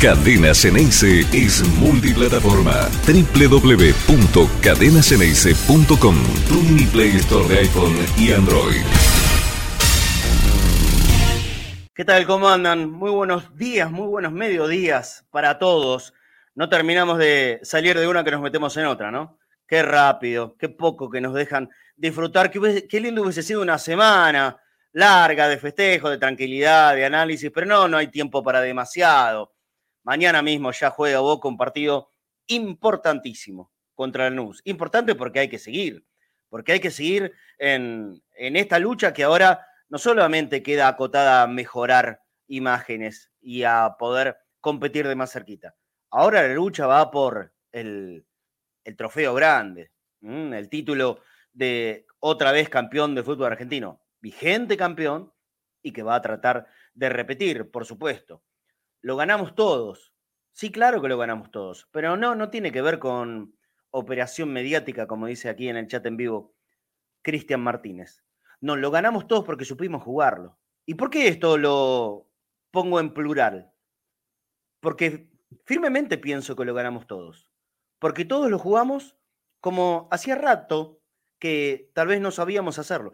Cadena Ceneice es multiplataforma. www.cadenaceneice.com Tu mini Play Store de iPhone y Android. ¿Qué tal? ¿Cómo andan? Muy buenos días, muy buenos mediodías para todos. No terminamos de salir de una que nos metemos en otra, ¿no? Qué rápido, qué poco que nos dejan disfrutar. Qué, qué lindo hubiese sido una semana larga de festejo, de tranquilidad, de análisis, pero no, no hay tiempo para demasiado. Mañana mismo ya juega Boca un partido importantísimo contra el NUS. Importante porque hay que seguir, porque hay que seguir en, esta lucha que ahora no solamente queda acotada a mejorar imágenes y a poder competir de más cerquita. Ahora la lucha va por el, el trofeo grande, el título de otra vez campeón de fútbol argentino, vigente campeón y que va a tratar de repetir, por supuesto lo ganamos todos. Sí, claro que lo ganamos todos, pero no, no tiene que ver con operación mediática, como dice aquí en el chat en vivo Cristian Martínez. No, lo ganamos todos porque supimos jugarlo. ¿Y por qué esto lo pongo en plural? Porque firmemente pienso que lo ganamos todos. Porque todos lo jugamos como hacía rato que tal vez no sabíamos hacerlo.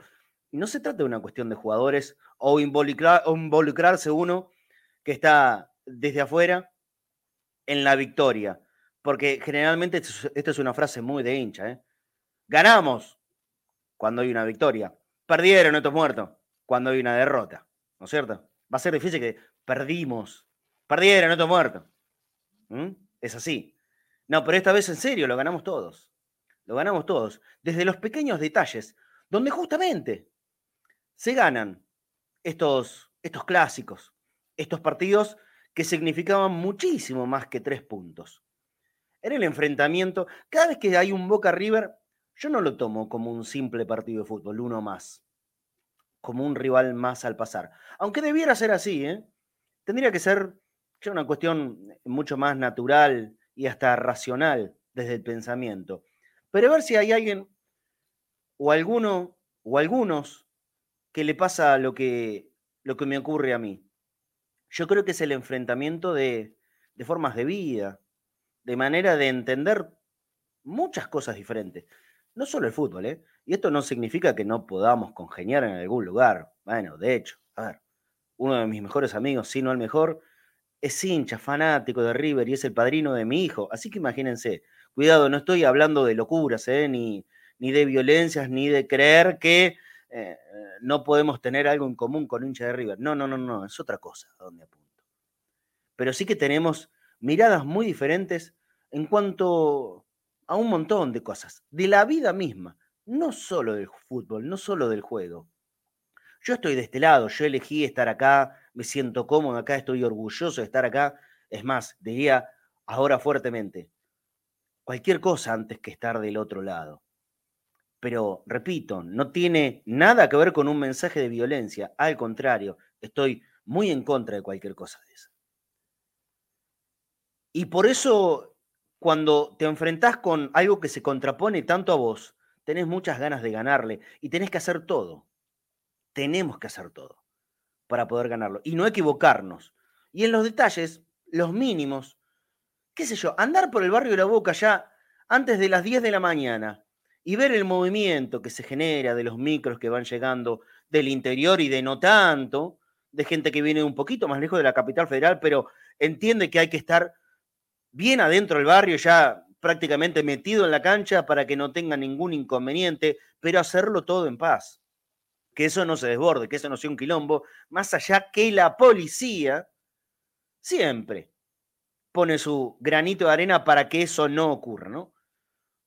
Y no se trata de una cuestión de jugadores o, o involucrarse uno que está desde afuera en la victoria. Porque generalmente esto es una frase muy de hincha. ¿eh? Ganamos cuando hay una victoria. Perdieron estos muertos cuando hay una derrota. ¿No es cierto? Va a ser difícil que perdimos. Perdieron estos muertos. Es así. No, pero esta vez en serio, lo ganamos todos. Lo ganamos todos. Desde los pequeños detalles, donde justamente se ganan estos, estos clásicos, estos partidos que significaban muchísimo más que tres puntos. Era el enfrentamiento. Cada vez que hay un Boca River, yo no lo tomo como un simple partido de fútbol, uno más, como un rival más al pasar. Aunque debiera ser así, ¿eh? tendría que ser ya una cuestión mucho más natural y hasta racional desde el pensamiento. Pero ver si hay alguien o alguno o algunos que le pasa lo que, lo que me ocurre a mí yo creo que es el enfrentamiento de, formas de vida, de manera de entender muchas cosas diferentes. No solo el fútbol, ¿eh? Y esto no significa que no podamos congeniar en algún lugar. Bueno, de hecho, a ver, uno de mis mejores amigos, si no el mejor, es hincha, fanático de River y es el padrino de mi hijo. Así que imagínense, cuidado, no estoy hablando de locuras, ¿eh? ni, ni de violencias, ni de creer que eh, no podemos tener algo en común con hincha de River. No, no, no, no, es otra cosa a donde apunto. Pero sí que tenemos miradas muy diferentes en cuanto a un montón de cosas, de la vida misma, no solo del fútbol, no solo del juego. Yo estoy de este lado, yo elegí estar acá, me siento cómodo acá, estoy orgulloso de estar acá. Es más, diría ahora fuertemente, cualquier cosa antes que estar del otro lado pero repito, no tiene nada que ver con un mensaje de violencia. Al contrario, estoy muy en contra de cualquier cosa de eso. Y por eso, cuando te enfrentás con algo que se contrapone tanto a vos, tenés muchas ganas de ganarle y tenés que hacer todo. Tenemos que hacer todo para poder ganarlo y no equivocarnos. Y en los detalles, los mínimos, qué sé yo, andar por el barrio de la Boca ya antes de las 10 de la mañana, y ver el movimiento que se genera de los micros que van llegando del interior y de no tanto, de gente que viene un poquito más lejos de la capital federal, pero entiende que hay que estar bien adentro del barrio, ya prácticamente metido en la cancha para que no tenga ningún inconveniente, pero hacerlo todo en paz. Que eso no se desborde, que eso no sea un quilombo, más allá que la policía siempre pone su granito de arena para que eso no ocurra, ¿no?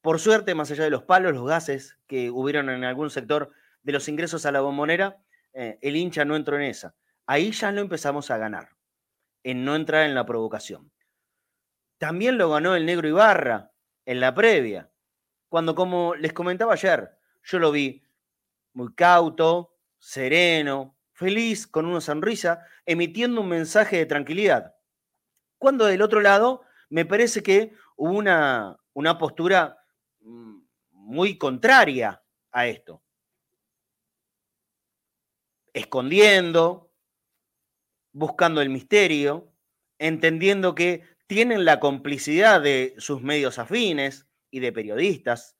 Por suerte, más allá de los palos, los gases que hubieron en algún sector de los ingresos a la bombonera, eh, el hincha no entró en esa. Ahí ya lo empezamos a ganar, en no entrar en la provocación. También lo ganó el negro Ibarra en la previa, cuando, como les comentaba ayer, yo lo vi muy cauto, sereno, feliz, con una sonrisa, emitiendo un mensaje de tranquilidad. Cuando del otro lado, me parece que hubo una, una postura muy contraria a esto. Escondiendo, buscando el misterio, entendiendo que tienen la complicidad de sus medios afines y de periodistas,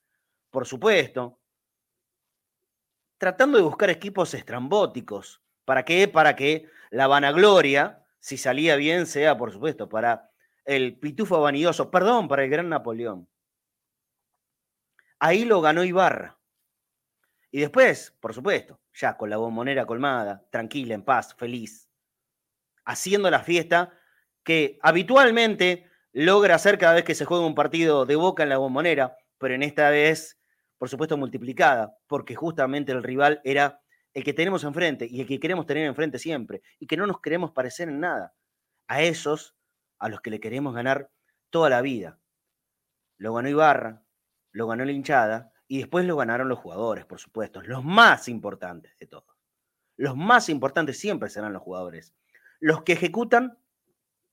por supuesto, tratando de buscar equipos estrambóticos. ¿Para qué? Para que la vanagloria, si salía bien, sea, por supuesto, para el pitufo vanidoso, perdón, para el gran Napoleón. Ahí lo ganó Ibarra. Y después, por supuesto, ya con la bombonera colmada, tranquila, en paz, feliz, haciendo la fiesta que habitualmente logra hacer cada vez que se juega un partido de boca en la bombonera, pero en esta vez, por supuesto, multiplicada, porque justamente el rival era el que tenemos enfrente y el que queremos tener enfrente siempre, y que no nos queremos parecer en nada. A esos, a los que le queremos ganar toda la vida. Lo ganó Ibarra, lo ganó la hinchada, y después lo ganaron los jugadores, por supuesto, los más importantes de todos. Los más importantes siempre serán los jugadores, los que ejecutan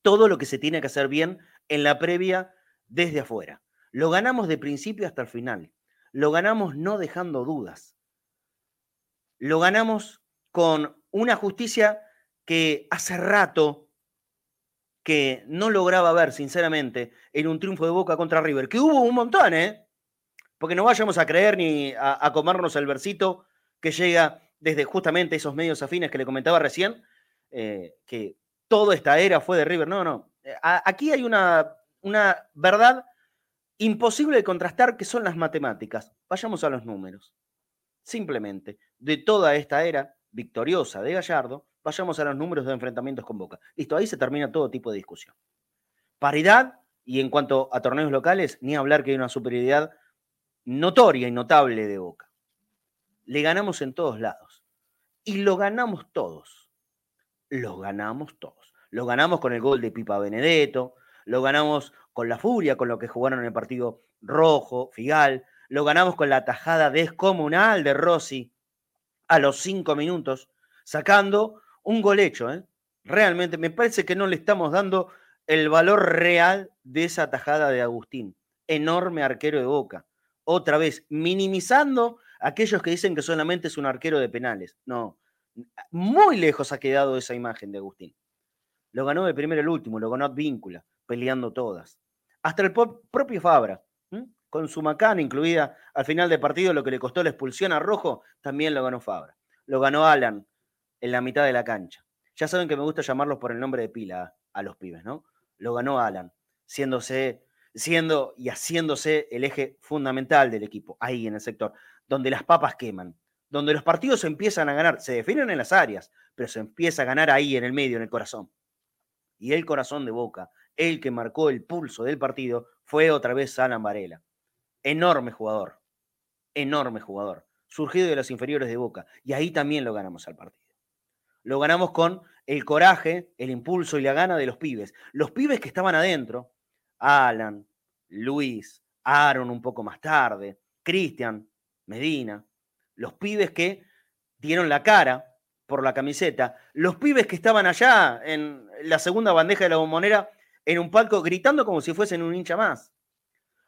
todo lo que se tiene que hacer bien en la previa desde afuera. Lo ganamos de principio hasta el final. Lo ganamos no dejando dudas. Lo ganamos con una justicia que hace rato que no lograba ver, sinceramente, en un triunfo de Boca contra River, que hubo un montón, ¿eh? Porque no vayamos a creer ni a, comernos el versito que llega desde justamente esos medios afines que le comentaba recién, eh, que toda esta era fue de River. No, no. Eh, aquí hay una, una verdad imposible de contrastar que son las matemáticas. Vayamos a los números. Simplemente, de toda esta era victoriosa de Gallardo, vayamos a los números de enfrentamientos con Boca. Listo, ahí se termina todo tipo de discusión. Paridad, y en cuanto a torneos locales, ni hablar que hay una superioridad notoria y notable de Boca. Le ganamos en todos lados. Y lo ganamos todos. Lo ganamos todos. Lo ganamos con el gol de Pipa Benedetto, lo ganamos con la furia, con lo que jugaron en el partido rojo, Figal, lo ganamos con la tajada descomunal de Rossi a los cinco minutos, sacando un gol hecho. ¿eh? Realmente me parece que no le estamos dando el valor real de esa tajada de Agustín, enorme arquero de boca. Otra vez, minimizando a aquellos que dicen que solamente es un arquero de penales. No, muy lejos ha quedado esa imagen de Agustín. Lo ganó de primero el último, lo ganó Advíncula, peleando todas. Hasta el propio Fabra, con su macana incluida al final del partido, lo que le costó la expulsión a Rojo, también lo ganó Fabra. Lo ganó Alan en la mitad de la cancha. Ya saben que me gusta llamarlos por el nombre de pila a, los pibes, ¿no? Lo ganó Alan, siéndose, siendo y haciéndose el eje fundamental del equipo, ahí en el sector, donde las papas queman, donde los partidos se empiezan a ganar, se definen en las áreas, pero se empieza a ganar ahí en el medio, en el corazón. Y el corazón de Boca, el que marcó el pulso del partido, fue otra vez Alan Varela. Enorme jugador, enorme jugador, surgido de los inferiores de Boca. Y ahí también lo ganamos al partido. Lo ganamos con el coraje, el impulso y la gana de los pibes. Los pibes que estaban adentro, Alan, Luis, Aaron un poco más tarde, Cristian, Medina, los pibes que dieron la cara por la camiseta, los pibes que estaban allá en la segunda bandeja de la bombonera en un palco gritando como si fuesen un hincha más.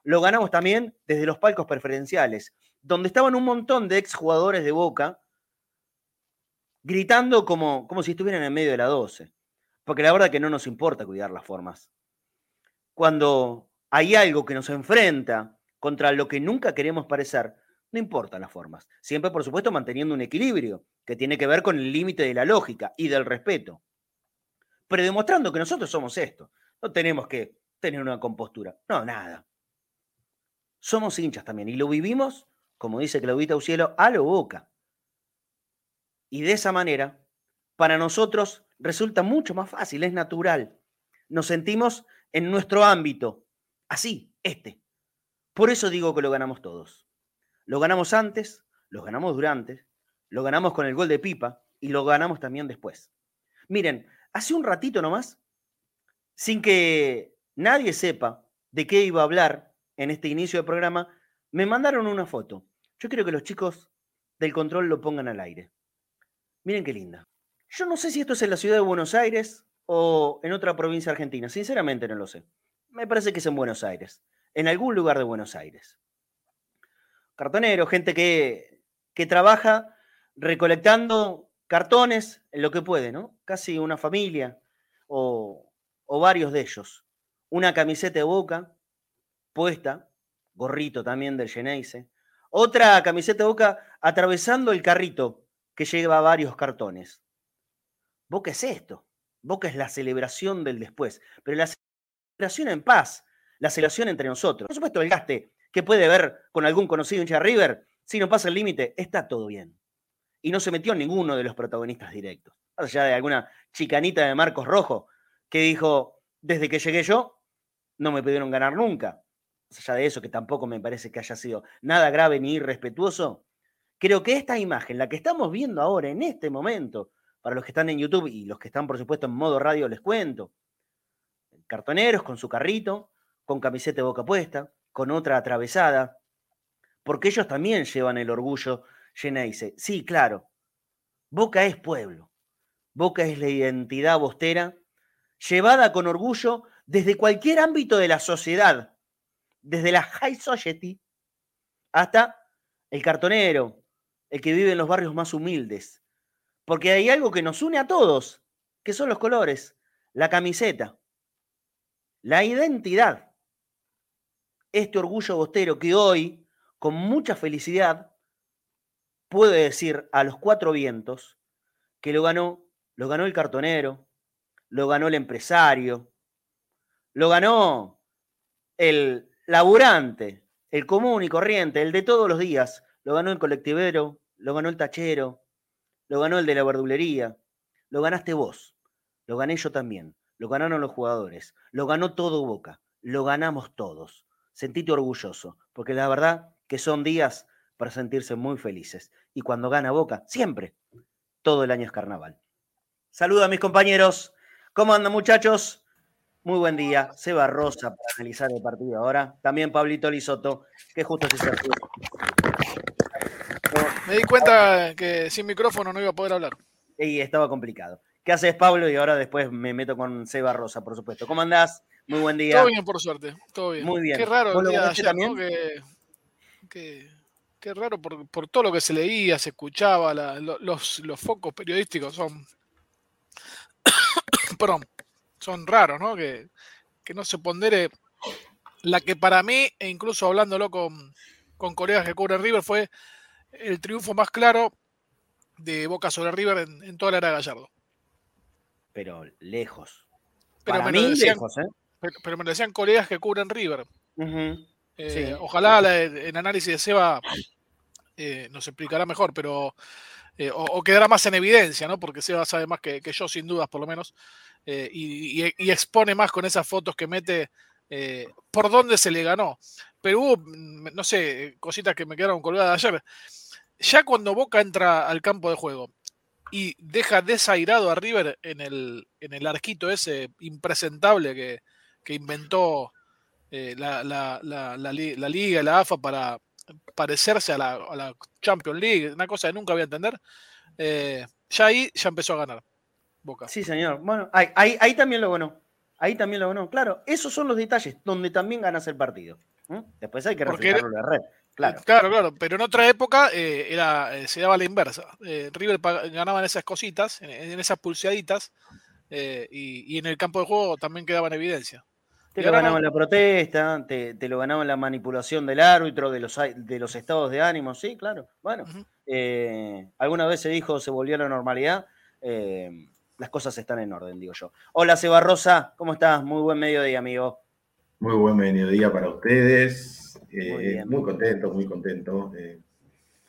Lo ganamos también desde los palcos preferenciales, donde estaban un montón de exjugadores de Boca gritando como, como si estuvieran en medio de la 12. Porque la verdad que no nos importa cuidar las formas. Cuando hay algo que nos enfrenta contra lo que nunca queremos parecer, no importan las formas. Siempre, por supuesto, manteniendo un equilibrio que tiene que ver con el límite de la lógica y del respeto. Pero demostrando que nosotros somos esto. No tenemos que tener una compostura. No, nada. Somos hinchas también y lo vivimos, como dice Claudita Ucielo, a lo boca. Y de esa manera, para nosotros resulta mucho más fácil, es natural. Nos sentimos en nuestro ámbito, así, este. Por eso digo que lo ganamos todos. Lo ganamos antes, lo ganamos durante, lo ganamos con el gol de Pipa y lo ganamos también después. Miren, hace un ratito nomás, sin que nadie sepa de qué iba a hablar en este inicio del programa, me mandaron una foto. Yo quiero que los chicos del control lo pongan al aire. Miren qué linda. Yo no sé si esto es en la ciudad de Buenos Aires o en otra provincia argentina. Sinceramente no lo sé. Me parece que es en Buenos Aires. En algún lugar de Buenos Aires cartonero, gente que, que trabaja recolectando cartones en lo que puede, ¿no? Casi una familia o, varios de ellos, una camiseta de boca puesta, gorrito también del Geneise, otra camiseta de boca atravesando el carrito que lleva varios cartones. Boca es esto, Boca es la celebración del después, pero la celebración en paz, la celebración entre nosotros. Por supuesto, el gaste que puede ver con algún conocido hincha River, si no pasa el límite, está todo bien. Y no se metió ninguno de los protagonistas directos. Más allá de alguna chicanita de Marcos Rojo, que dijo, desde que llegué yo, no me pudieron ganar nunca. Más allá de eso, que tampoco me parece que haya sido nada grave ni irrespetuoso, creo que esta imagen, la que estamos viendo ahora, en este momento, para los que están en YouTube y los que están, por supuesto, en modo radio, les cuento. Cartoneros con su carrito, con camiseta de boca puesta, con otra atravesada, porque ellos también llevan el orgullo Geneise. Sí, claro, Boca es pueblo, Boca es la identidad bostera, llevada con orgullo desde cualquier ámbito de la sociedad, desde la high society hasta el cartonero, el que vive en los barrios más humildes. Porque hay algo que nos une a todos, que son los colores, la camiseta, la identidad. Este orgullo bostero que hoy, con mucha felicidad, puede decir a los cuatro vientos que lo ganó, lo ganó el cartonero, lo ganó el empresario, lo ganó el laburante, el común y corriente, el de todos los días, lo ganó el colectivero, lo ganó el tachero, lo ganó el de la verdulería, lo ganaste vos, lo gané yo también, lo ganaron los jugadores, lo ganó todo Boca, lo ganamos todos sentite orgulloso, porque la verdad que son días para sentirse muy felices. Y cuando gana Boca, siempre, todo el año es carnaval. Saludos a mis compañeros. ¿Cómo andan muchachos? Muy buen día. Seba Rosa para analizar el partido ahora. También Pablito Lisoto, que justo se acercó. Me di cuenta que sin micrófono no iba a poder hablar. Y estaba complicado. ¿Qué haces, Pablo? Y ahora después me meto con Seba Rosa, por supuesto. ¿Cómo andás? Muy buen día. Todo bien, por suerte. Todo bien. Muy bien. Qué raro el día de ayer, también? Qué, raro por, todo lo que se leía, se escuchaba, los, focos periodísticos son. Perdón, son raros, ¿no? Que, no se pondere la que para mí, e incluso hablándolo con, colegas que cubren River, fue el triunfo más claro de Boca sobre River en, toda la era de Gallardo. Pero lejos. Pero para mí, lejos, ¿eh? pero, me decían colegas que cubren River. Eh, ojalá en análisis de Seba eh, nos explicará mejor, pero eh, o, quedará más en evidencia, ¿no? Porque Seba sabe más que, yo, sin dudas, por lo menos, y, expone más con esas fotos que mete por dónde se le ganó. Pero hubo, mm, no sé, cositas que me quedaron colgadas ayer. Ya cuando Boca entra al campo de juego y deja desairado a River en el, en el arquito ese impresentable que, que inventó eh, la, la, la, la, liga, la AFA para parecerse a la, Champions League, una cosa que nunca voy a entender, eh, ya ahí ya empezó a ganar Boca. Sí, señor. Bueno, ahí, ahí, también lo ganó. Ahí también lo ganó. Claro, esos son los detalles donde también ganas el partido. Después hay que reflejarlo en la red. Claro. claro, claro, pero en otra época eh, era, se daba la inversa. River ganaba en esas cositas, en, esas pulseaditas, y, y, en el campo de juego también quedaba en evidencia. Te lo ganaban la protesta, te, lo ganaban la manipulación del árbitro, de los, de los estados de ánimo, sí, claro. Bueno, eh, alguna vez se dijo, se volvió a la normalidad, eh, las cosas están en orden, digo yo. Hola, Seba Rosa, ¿cómo estás? Muy buen mediodía, amigo. Muy buen mediodía para ustedes. Eh, muy, contento, muy contento.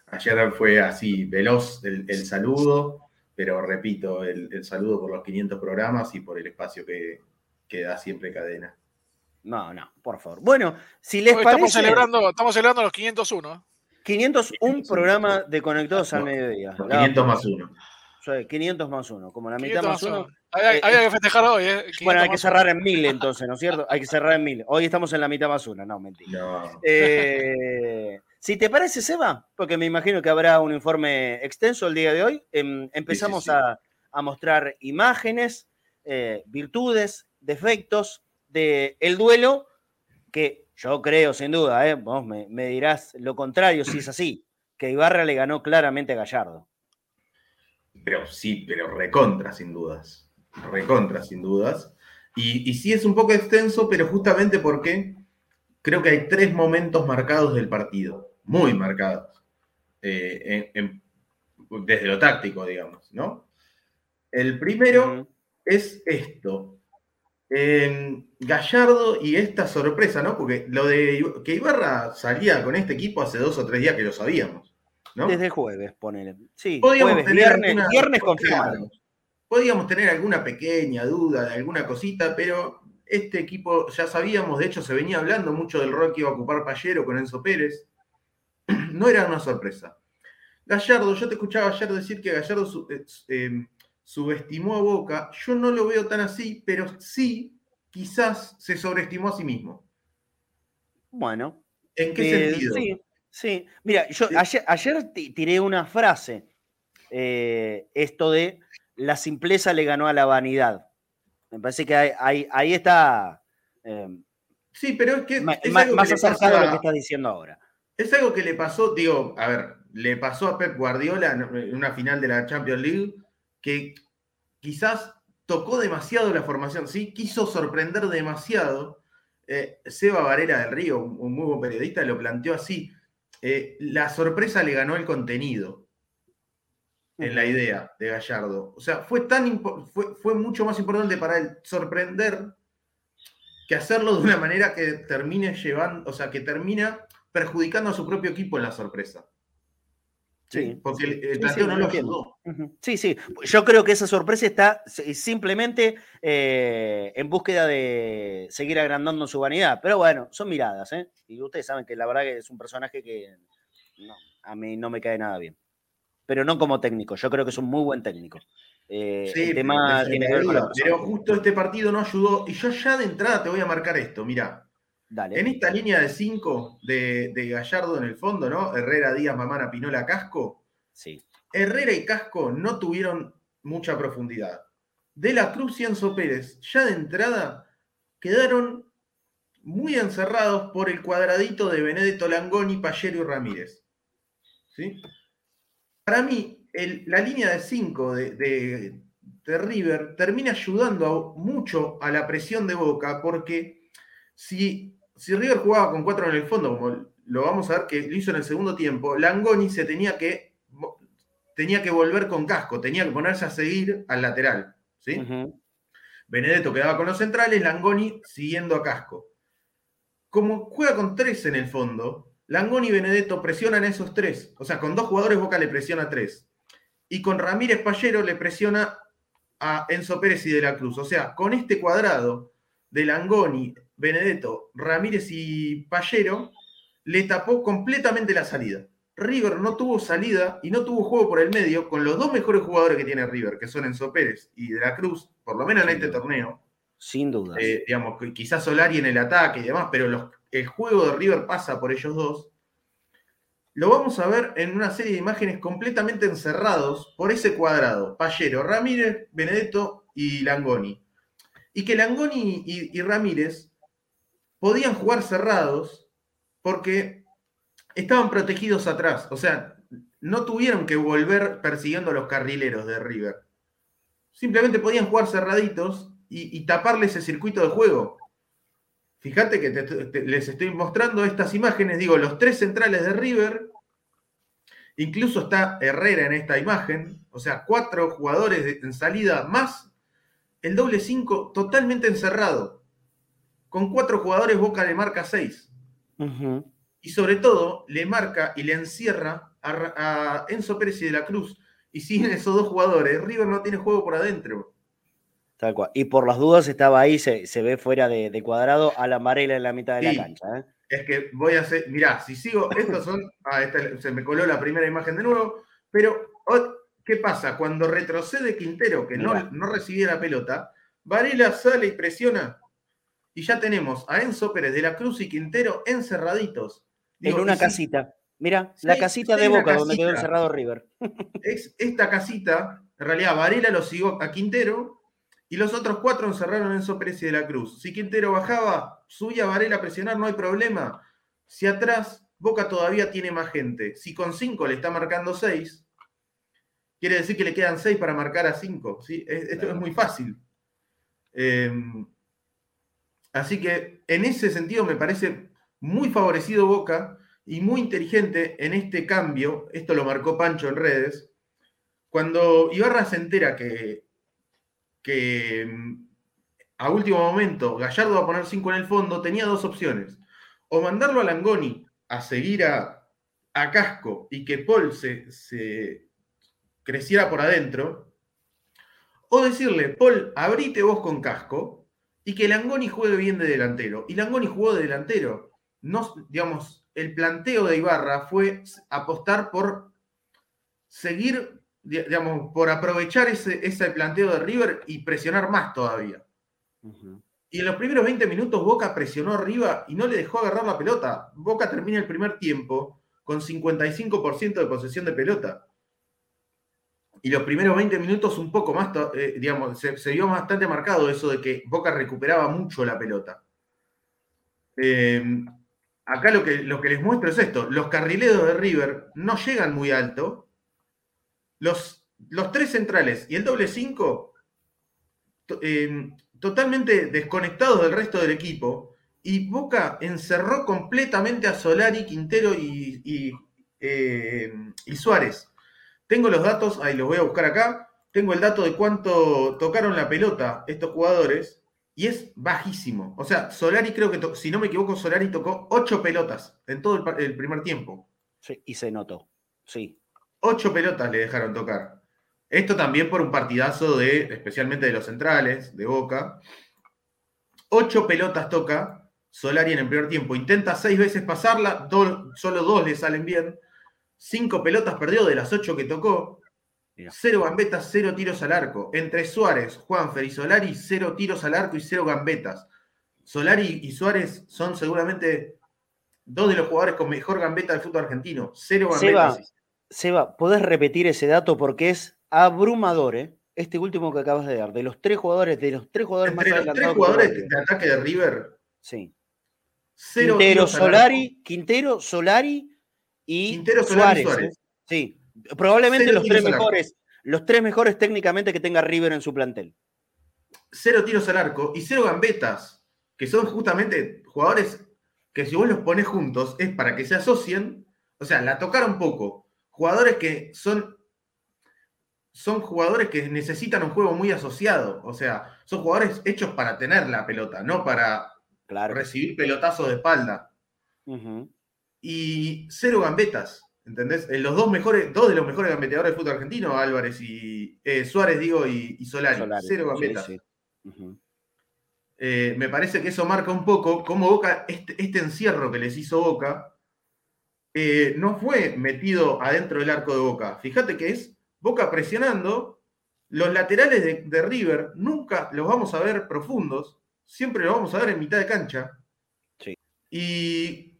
ayer fue así, veloz el, saludo, pero repito, el, saludo por los 500 programas y por el espacio que, que da siempre cadena. No, no, por favor. Bueno, si les parece. Estamos celebrando, estamos celebrando los 501. 501 programa de Conectados al Mediodía. 500 más uno. 500 más uno, como la mitad más uno. Había, que festejar hoy, ¿eh? Bueno, hay que cerrar en mil entonces, ¿no es cierto? Hay que cerrar en mil. Hoy estamos en la mitad más uno, no, mentira. Eh, si te parece, Seba, porque me imagino que habrá un informe extenso el día de hoy, em, empezamos A, mostrar imágenes, eh, virtudes, defectos, el duelo, que yo creo sin duda, ¿eh? vos me, dirás lo contrario si es así, que Ibarra le ganó claramente a Gallardo. Pero sí, pero recontra sin dudas, recontra sin dudas. Y, sí es un poco extenso, pero justamente porque creo que hay tres momentos marcados del partido, muy marcados, eh, desde lo táctico, digamos, ¿no? El primero es esto. Gallardo y esta sorpresa, ¿no? Porque lo de que Ibarra salía con este equipo hace dos o tres días que lo sabíamos. ¿no? Desde jueves, ponele. Sí, Podíamos jueves, tener viernes, viernes confirmado. Podíamos tener alguna pequeña duda de alguna cosita, pero este equipo ya sabíamos, de hecho se venía hablando mucho del rol que iba a ocupar Pallero con Enzo Pérez. No era una sorpresa. Gallardo, yo te escuchaba ayer decir que Gallardo eh, eh, subestimó a Boca. Yo no lo veo tan así, pero sí, quizás se sobreestimó a sí mismo. Bueno. ¿En qué eh, sentido? Sí, sí. Mira, yo ayer, tiré una frase. esto de la simpleza le ganó a la vanidad. Me parece que ahí, está. sí, pero es que. más, acercado a lo que está diciendo ahora. Es algo que le pasó, digo, a ver, le pasó a Pep Guardiola en una final de la Champions League que quizás tocó demasiado la formación, ¿sí? Quiso sorprender demasiado. Eh, Seba Varela del Río, un muy buen periodista, lo planteó así. Eh, la sorpresa le ganó el contenido en la idea de Gallardo. O sea, fue, tan fue, fue mucho más importante para él sorprender que hacerlo de una manera que termine llevando, o sea, que termina perjudicando a su propio equipo en la sorpresa. Sí. Porque el, planteo no lo ayudó. Sí, sí. Yo creo que esa sorpresa está simplemente eh, en búsqueda de seguir agrandando su vanidad. Pero bueno, son miradas, ¿eh? Y ustedes saben que la verdad que es un personaje que a mí no me cae nada bien. Pero no como técnico. Yo creo que es un muy buen técnico. Eh, sí, el tema tiene que ver Pero justo este partido no ayudó. Y yo ya de entrada te voy a marcar esto. Mira, en esta línea de cinco de, Gallardo en el fondo, ¿no? Herrera, Díaz, Mamana, Pinola, Casco. Sí. Herrera y Casco no tuvieron mucha profundidad. De la Cruz y Enzo Pérez, ya de entrada, quedaron muy encerrados por el cuadradito de Benedetto Langoni, Pallero y Ramírez. ¿Sí? Para mí, la línea de cinco de, de, River termina ayudando mucho a la presión de Boca, porque si si River jugaba con cuatro en el fondo, como lo vamos a ver que lo hizo en el segundo tiempo, Langoni se tenía que, tenía que volver con casco, tenía que ponerse a seguir al lateral. ¿sí? Benedetto quedaba con los centrales, Langoni siguiendo a casco. Como juega con tres en el fondo, Langoni y Benedetto presionan a esos tres. O sea, con dos jugadores Boca le presiona a tres. Y con Ramírez Pallero le presiona a Enzo Pérez y De la Cruz. O sea, con este cuadrado de Langoni, Benedetto, Ramírez y Pallero, le tapó completamente la salida. River no tuvo salida y no tuvo juego por el medio con los dos mejores jugadores que tiene River, que son Enzo Pérez y De la Cruz, por lo menos en este torneo. Sin duda. Eh, digamos, quizás Solari en el ataque y demás, pero el juego de River pasa por ellos dos. Lo vamos a ver en una serie de imágenes completamente encerrados por ese cuadrado. Pallero, Ramírez, Benedetto y Langoni. Y que Langoni y Ramírez podían jugar cerrados porque estaban protegidos atrás. O sea, no tuvieron que volver persiguiendo a los carrileros de River. Simplemente podían jugar cerraditos y, taparle ese circuito de juego. Fíjate que les estoy mostrando estas imágenes, digo, los tres centrales de River, incluso está Herrera en esta imagen, o sea, cuatro jugadores en salida más el doble cinco totalmente encerrado con cuatro jugadores Boca le marca seis. Y sobre todo le marca y le encierra a, Enzo Pérez y de la Cruz. Y sin esos dos jugadores, River no tiene juego por adentro. Tal cual. Y por las dudas estaba ahí, se, ve fuera de, cuadrado a la amarela en la mitad de la cancha. ¿eh? Es que voy a hacer, mirá, si sigo, estos son, ah, se me coló la primera imagen de nuevo, pero ¿qué pasa? Cuando retrocede Quintero, que no, no recibía la pelota, Varela sale y presiona y ya tenemos a Enzo Pérez de la Cruz y Quintero encerraditos. en una casita. Mira, la casita de Boca donde quedó encerrado River. Es esta casita, en realidad Varela lo siguió a Quintero y los otros cuatro encerraron a Enzo Pérez y de la Cruz. Si Quintero bajaba, subía Varela a presionar, no hay problema. Si atrás Boca todavía tiene más gente. Si con cinco le está marcando seis, quiere decir que le quedan seis para marcar a cinco. ¿sí? Esto es muy fácil. Eh, Así que en ese sentido me parece muy favorecido Boca y muy inteligente en este cambio. Esto lo marcó Pancho en redes. Cuando Ibarra se entera que, que mm, a último momento Gallardo va a poner 5 en el fondo, tenía dos opciones. O mandarlo a Langoni a seguir a, Casco y que Paul se, se creciera por adentro, o decirle, Paul, abrite vos con casco y que Langoni juegue bien de delantero. Y Langoni jugó de delantero. No, digamos, el planteo de Ibarra fue apostar por seguir, digamos, por aprovechar ese, ese planteo de River y presionar más todavía. Y en los primeros 20 minutos Boca presionó arriba y no le dejó agarrar la pelota. Boca termina el primer tiempo con 55% de posesión de pelota y los primeros 20 minutos un poco más, eh, digamos, se, vio bastante marcado eso de que Boca recuperaba mucho la pelota. Eh, acá lo que, lo que les muestro es esto, los carrileros de River no llegan muy alto, los, los tres centrales y el doble 5 eh, totalmente desconectados del resto del equipo, y Boca encerró completamente a Solari, Quintero y, y Suárez tengo los datos, ahí los voy a buscar acá. Tengo el dato de cuánto tocaron la pelota estos jugadores y es bajísimo. O sea, Solari creo que, si no me equivoco, Solari tocó ocho pelotas en todo el, primer tiempo. Sí, y se notó, sí. Ocho pelotas le dejaron tocar. Esto también por un partidazo de, especialmente de los centrales, de Boca. Ocho pelotas toca Solari en el primer tiempo. Intenta seis veces pasarla, solo dos le salen bien. Cinco pelotas perdió de las ocho que tocó. Cero gambetas, cero tiros al arco. Entre Suárez, Juanfer y Solari, cero tiros al arco y cero gambetas. Solari y Suárez son seguramente dos de los jugadores con mejor gambeta del fútbol argentino. Cero gambetas. Seba, ¿podés repetir ese dato? Porque es abrumador, ¿eh? Este último que acabas de dar. De los tres jugadores, de los tres jugadores Entre más los tres jugadores de ataque de River. Sí. Cero Quintero, Solari, Quintero, Solari y Quintero, Suárez. ¿eh? Sí, probablemente los tres mejores, los tres mejores técnicamente que tenga River en su plantel. Cero tiros al arco y cero gambetas, que son justamente jugadores que si vos los pones juntos es para que se asocien, o sea, la tocaron poco. Jugadores que son son jugadores que necesitan un juego muy asociado, o sea, son jugadores hechos para tener la pelota, no para recibir pelotazos de espalda y cero gambetas. ¿Entendés? Eh, los dos mejores, dos de los mejores gambeteadores del fútbol argentino, Álvarez y eh, Suárez, digo, y, Solari. Cero gambetas. Eh, me parece que eso marca un poco cómo Boca, este, este encierro que les hizo Boca, no fue metido adentro del arco de Boca. Fíjate que es Boca presionando. Los laterales de, de River nunca los vamos a ver profundos, siempre los vamos a ver en mitad de cancha. Sí. Y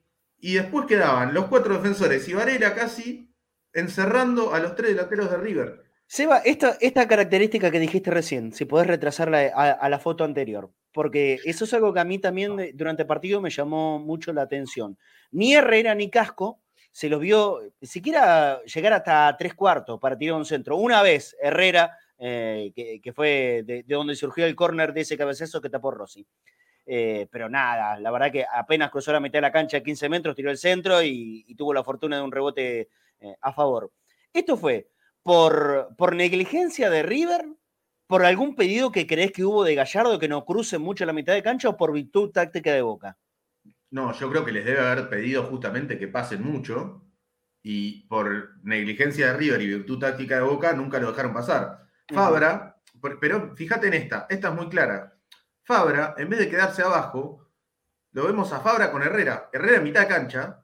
y después quedaban los cuatro defensores y Varela casi encerrando a los tres delanteros de River. Seba, esta, esta característica que dijiste recién, si podés retrasarla a, la foto anterior, porque eso es algo que a mí también durante el partido me llamó mucho la atención. Ni Herrera ni Casco se los vio siquiera llegar hasta tres cuartos para tirar un centro. Una vez Herrera, eh, que, fue de, de, donde surgió el córner de ese cabezazo que tapó Rossi. Eh, pero nada, la verdad que apenas cruzó la mitad de la cancha, 15 metros, tiró el centro y, tuvo la fortuna de un rebote eh, a favor. Esto fue por, por negligencia de River, por algún pedido que crees que hubo de Gallardo que no cruce mucho la mitad de cancha o por virtud táctica de Boca. No, yo creo que les debe haber pedido justamente que pasen mucho y por negligencia de River y virtud táctica de Boca nunca lo dejaron pasar. Fabra, pero fíjate en esta, esta es muy clara. Fabra, en vez de quedarse abajo, lo vemos a Fabra con Herrera. Herrera en mitad de cancha.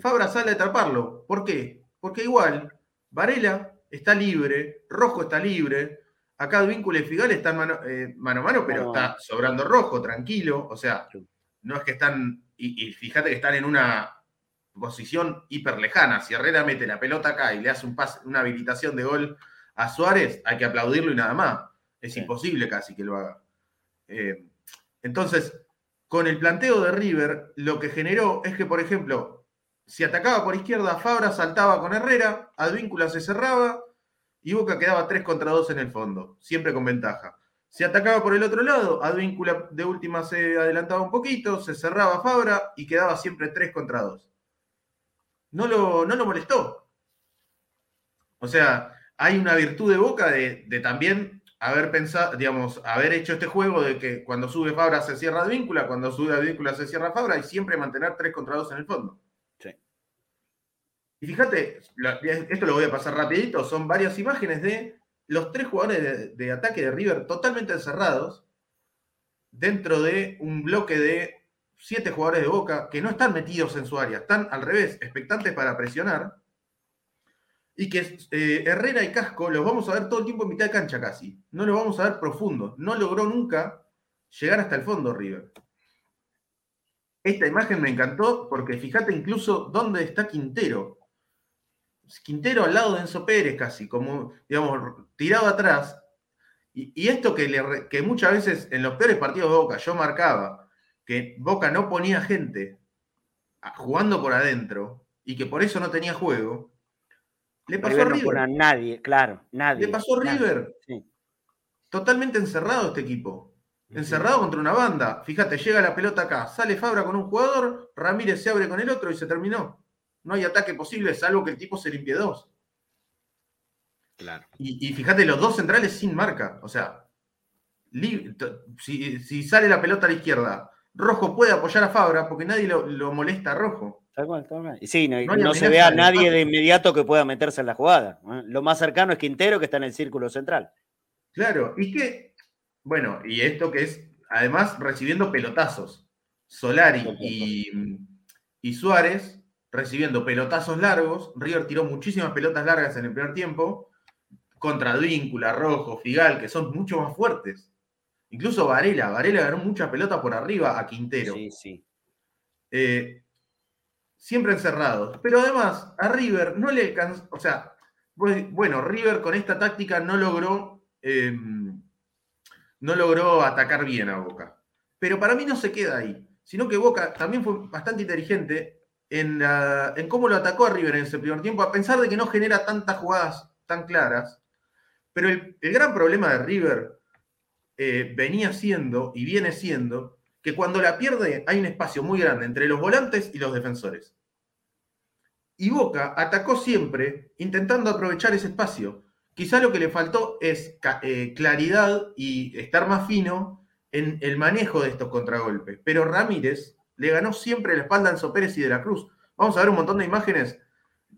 Fabra sale a atraparlo. ¿Por qué? Porque igual, Varela está libre, Rojo está libre. Acá Víncula y Figal están mano, eh, mano a mano, pero está sobrando Rojo, tranquilo. O sea, no es que están. Y, fíjate que están en una posición hiper lejana. Si Herrera mete la pelota acá y le hace un pase, una habilitación de gol a Suárez, hay que aplaudirlo y nada más. Es imposible casi que lo haga. Eh, entonces, con el planteo de River, lo que generó es que, por ejemplo, si atacaba por izquierda, Fabra saltaba con Herrera, Advíncula se cerraba y Boca quedaba 3 contra 2 en el fondo, siempre con ventaja. Se atacaba por el otro lado, Advíncula de última se adelantaba un poquito, se cerraba Fabra y quedaba siempre 3 contra 2. No lo, no lo molestó. O sea, hay una virtud de Boca de, también haber pensado, digamos, haber hecho este juego de que cuando sube Fabra se cierra Advíncula, cuando sube Advíncula se cierra Fabra y siempre mantener 3 contra 2 en el fondo. Sí. Y fíjate, esto lo voy a pasar rapidito, son varias imágenes de los tres jugadores de, ataque de River totalmente encerrados dentro de un bloque de siete jugadores de Boca que no están metidos en su área, están al revés, expectantes para presionar. Y que eh, Herrera y Casco los vamos a ver todo el tiempo en mitad de cancha casi. No los vamos a ver profundo. No logró nunca llegar hasta el fondo River. Esta imagen me encantó porque fíjate incluso dónde está Quintero. Quintero al lado de Enzo Pérez casi, como, digamos, tirado atrás. Y, esto que, le, que muchas veces en los peores partidos de Boca yo marcaba, que Boca no ponía gente jugando por adentro y que por eso no tenía juego, le pasó a River. nadie, claro, nadie. Le pasó a River. Totalmente encerrado este equipo. Encerrado contra una banda. Fíjate, llega la pelota acá, sale Fabra con un jugador, Ramírez se abre con el otro y se terminó no hay ataque posible, salvo que el tipo se limpie dos. Claro. Y, fíjate, los dos centrales sin marca. O sea, si, sale la pelota a la izquierda, Rojo puede apoyar a Fabra porque nadie lo, molesta a Rojo. Tal cual, tal cual. Y sí, no, se ve a nadie de inmediato que pueda meterse en la jugada. Lo más cercano es Quintero, que está en el círculo central. Claro, y que, bueno, y esto que es, además, recibiendo pelotazos. Solari y, y Suárez recibiendo pelotazos largos. River tiró muchísimas pelotas largas en el primer tiempo contra Advíncula, Rojo, Figal, que son mucho más fuertes. Incluso Varela, Varela ganó muchas pelotas por arriba a Quintero. Sí, sí. Eh, siempre encerrados. Pero además, a River no le alcanzó, o sea, bueno, River con esta táctica no logró, em, no logró atacar bien a Boca. Pero para mí no se queda ahí, sino que Boca también fue bastante inteligente en, cómo lo atacó a River en ese primer tiempo, a pesar de que no genera tantas jugadas tan claras. Pero el, gran problema de River eh, venía siendo y viene siendo que cuando la pierde hay un espacio muy grande entre los volantes y los defensores. Y Boca atacó siempre intentando aprovechar ese espacio. Quizá lo que le faltó es eh, claridad y estar más fino en el manejo de estos contragolpes. Pero Ramírez le ganó siempre la espalda a Enzo Pérez y de la Cruz. Vamos a ver un montón de imágenes.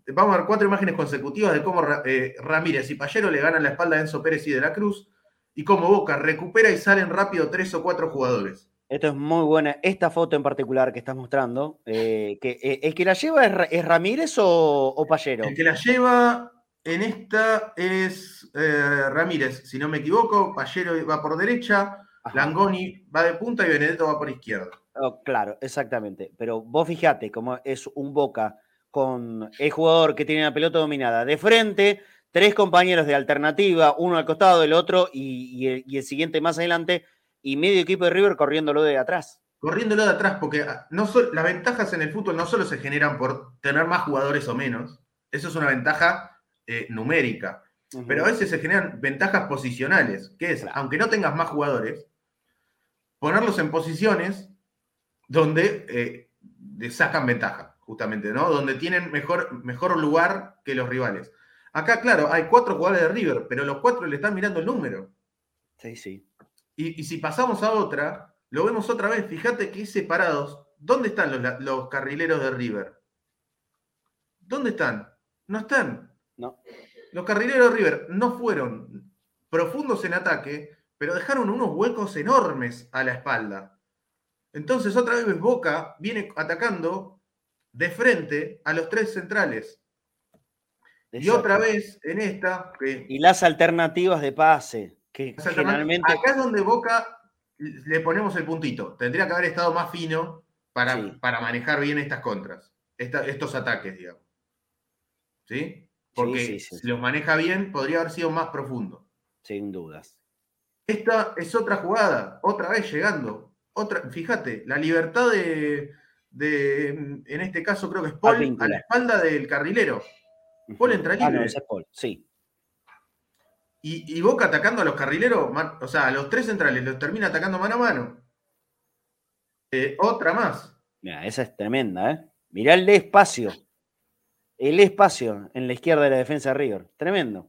Vamos a ver cuatro imágenes consecutivas de cómo eh, Ramírez y Payero le ganan la espalda a Enzo Pérez y de la Cruz y cómo Boca recupera y salen rápido tres o cuatro jugadores. Esto es muy buena. Esta foto en particular que estás mostrando, eh, que, eh, ¿el que la lleva es, Ramírez o, Payero? El que la lleva en esta es Ramírez, si no me equivoco. Payero va por derecha, Langoni va de punta y Benedetto va por izquierda. Oh, claro, exactamente. Pero vos fijate cómo es un Boca con el jugador que tiene la pelota dominada de frente, tres compañeros de alternativa, uno al costado, del otro y, el, siguiente más adelante, y medio equipo de River corriéndolo de atrás. Corriéndolo de atrás, porque ah, no las ventajas en el fútbol no solo se generan por tener más jugadores o menos, eso es una ventaja eh, numérica, pero a veces se generan ventajas posicionales, que es, aunque no tengas más jugadores, ponerlos en posiciones donde eh, sacan ventaja, justamente, ¿no? Donde tienen mejor, mejor lugar que los rivales. Acá, claro, hay cuatro jugadores de River, pero los cuatro le están mirando el número. Sí, sí. Y, si pasamos a otra, lo vemos otra vez. Fíjate que separados. ¿Dónde están los, los carrileros de River? ¿Dónde están? No están. No. Los carrileros de River no fueron profundos en ataque, pero dejaron unos huecos enormes a la espalda. Entonces, otra vez Boca viene atacando de frente a los tres centrales. Y otra vez en esta. y las alternativas de pase. Que generalmente... Acá es donde Boca le ponemos el puntito. Tendría que haber estado más fino para, para manejar bien estas contras, estos ataques, digamos. ¿Sí? Porque si los maneja bien, podría haber sido más profundo. Sin dudas. Esta es otra jugada, otra vez llegando otra, fíjate, la libertad de, en este caso creo que es Paul, a la espalda del carrilero. Paul entra libre. Ah, no, es Paul, sí. Y, Boca atacando a los carrileros, o sea, a los tres centrales, los termina atacando mano a mano. Eh, otra más. Mira, esa es tremenda, ¿eh? Mirá el espacio. El espacio en la izquierda de la defensa de River. Tremendo.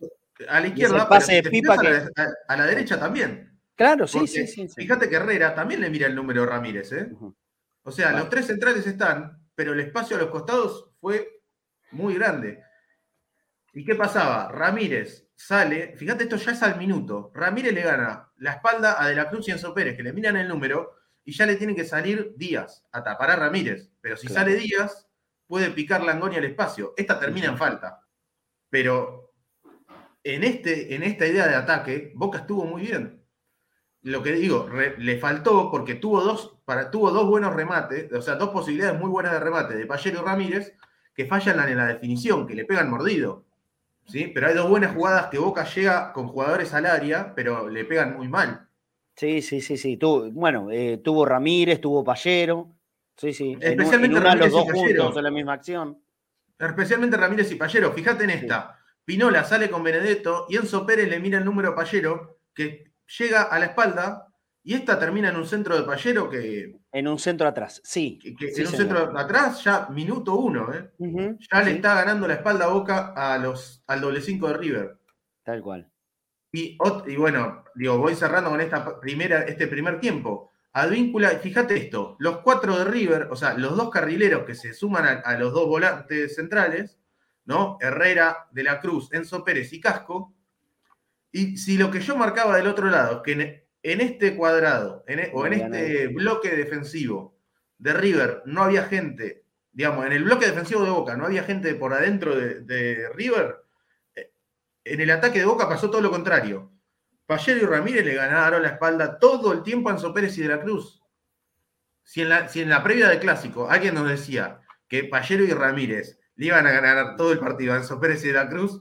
A la izquierda, pase de pipa a, la derecha también. Claro, sí, sí, sí, Fíjate que Herrera también le mira el número Ramírez, ¿eh? O sea, los tres centrales están, pero el espacio a los costados fue muy grande. ¿Y qué pasaba? Ramírez sale, fíjate, esto ya es al minuto. Ramírez le gana la espalda a De la Cruz y Enzo Pérez, que le miran el número, y ya le tienen que salir Díaz a tapar a Ramírez. Pero si sale Díaz, puede picar Langoni al espacio. Esta termina en falta. Pero en, este, en esta idea de ataque, Boca estuvo muy bien. Lo que digo, le faltó porque tuvo dos, para, tuvo dos buenos remates, o sea, dos posibilidades muy buenas de remate de Payero y Ramírez, que fallan en la definición, que le pegan mordido. ¿sí? Pero hay dos buenas jugadas que Boca llega con jugadores al área, pero le pegan muy mal. Sí, sí, sí, sí. bueno, eh, tuvo Ramírez, tuvo Payero. Sí, sí. Especialmente Ramírez los dos y Juntos en la misma acción. Especialmente Ramírez y Payero. Fíjate en esta. Pinola sale con Benedetto y Enzo Pérez le mira el número a Payero, que llega a la espalda y esta termina en un centro de Payero que. En un centro atrás, sí. en un centro atrás, ya minuto uno, ¿eh? ya le está ganando la espalda a Boca a los, al doble cinco de River. Tal cual. Y, bueno, digo, voy cerrando con esta primera, este primer tiempo. Advíncula, fíjate esto, los cuatro de River, o sea, los dos carrileros que se suman a, los dos volantes centrales, ¿no? Herrera, De la Cruz, Enzo Pérez y Casco. Y si lo que yo marcaba del otro lado, que en, este cuadrado, e, o en este bloque defensivo de River, no había gente, digamos, en el bloque defensivo de Boca, no había gente por adentro de River, en el ataque de Boca pasó todo lo contrario. Pallero y Ramírez le ganaron la espalda todo el tiempo a Enzo Pérez y de la Cruz. Si en, la, si en la previa del clásico alguien nos decía que Pallero y Ramírez le iban a ganar todo el partido a Enzo Pérez y de la Cruz,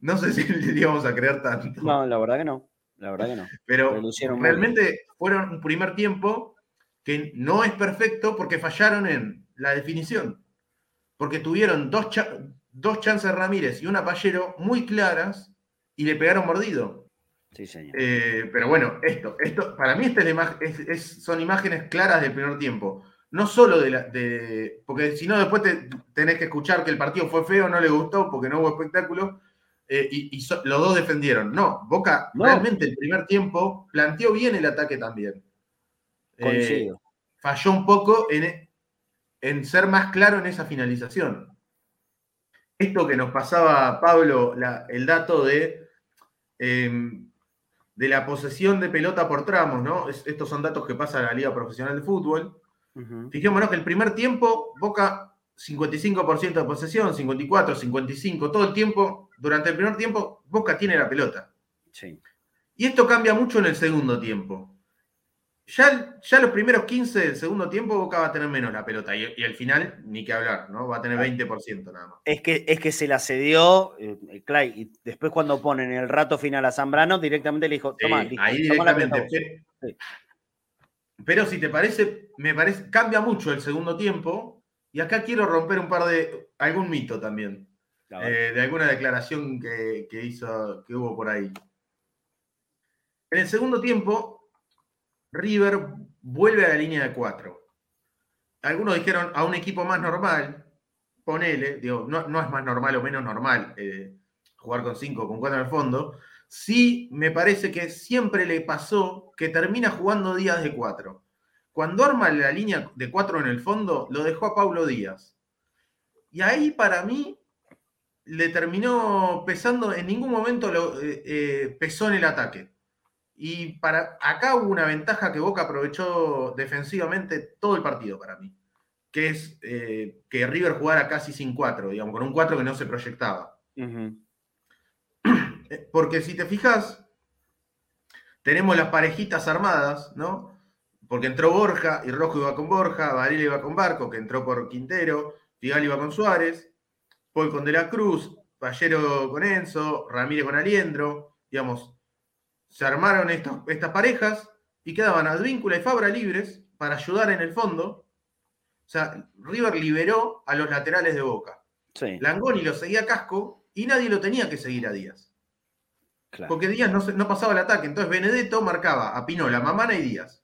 no sé si le íbamos a creer tanto. No, la verdad que no. La verdad que no. Pero realmente fueron un primer tiempo que no es perfecto porque fallaron en la definición. Porque tuvieron dos, dos chances Ramírez y una Pallero muy claras y le pegaron mordido. Sí, señor. Eh, pero bueno, esto, esto, para mí son imágenes claras del primer tiempo. No solo de la. De, porque si no, después tenés que escuchar que el partido fue feo, no le gustó, porque no hubo espectáculo. Eh, y, los dos defendieron. No, Boca realmente el primer tiempo planteó bien el ataque también. Eh, falló un poco en, en ser más claro en esa finalización esto que nos pasaba Pablo, el dato de, em, de la posesión de pelota por tramos, ¿no? estos son datos que pasa en la Liga Profesional de Fútbol. Fijémonos que el primer tiempo, Boca 55% de posesión, 54, 55, todo el tiempo, durante el primer tiempo, Boca tiene la pelota. Sí. Y esto cambia mucho en el segundo tiempo. Ya, ya, los primeros 15 del segundo tiempo Boca va a tener menos la pelota y, al final ni que hablar, ¿no? Va a tener 20% nada más. Es que, es que se la cedió eh, Clay y después cuando ponen el rato final a Zambrano directamente le dijo, toma, ahí directamente. pero, si te parece, me parece, cambia mucho el segundo tiempo y acá quiero romper un par de, algún mito también, eh, de alguna declaración que, que hizo, que hubo por ahí. En el segundo tiempo, River vuelve a la línea de cuatro. Algunos dijeron a un equipo más normal, ponele, digo, no, es más normal o menos normal eh, jugar con cinco, con cuatro en el fondo. Sí, me parece que siempre le pasó que termina jugando Díaz de cuatro. Cuando arma la línea de cuatro en el fondo, lo dejó a Paulo Díaz. Y ahí para mí le terminó pesando, en ningún momento lo, eh, eh, pesó en el ataque. Y para acá hubo una ventaja que Boca aprovechó defensivamente todo el partido para mí, que es eh, que River jugara casi sin cuatro, digamos, con un cuatro que no se proyectaba. Porque si te fijas, tenemos las parejitas armadas, ¿no? Porque entró Borja y Rojo iba con Borja, Varela iba con Barco, que entró por Quintero, Figal iba con Suárez, Paul con De la Cruz, Pallero con Enzo, Ramírez con Aliendro, digamos, se armaron estas parejas y quedaban Advíncula y Fabra libres para ayudar en el fondo. O sea, River liberó a los laterales de Boca. Langoni lo seguía a Casco y nadie lo tenía que seguir a Díaz. Porque Díaz no, no, pasaba el ataque. Entonces Benedetto marcaba a Pinola, Mamana y Díaz.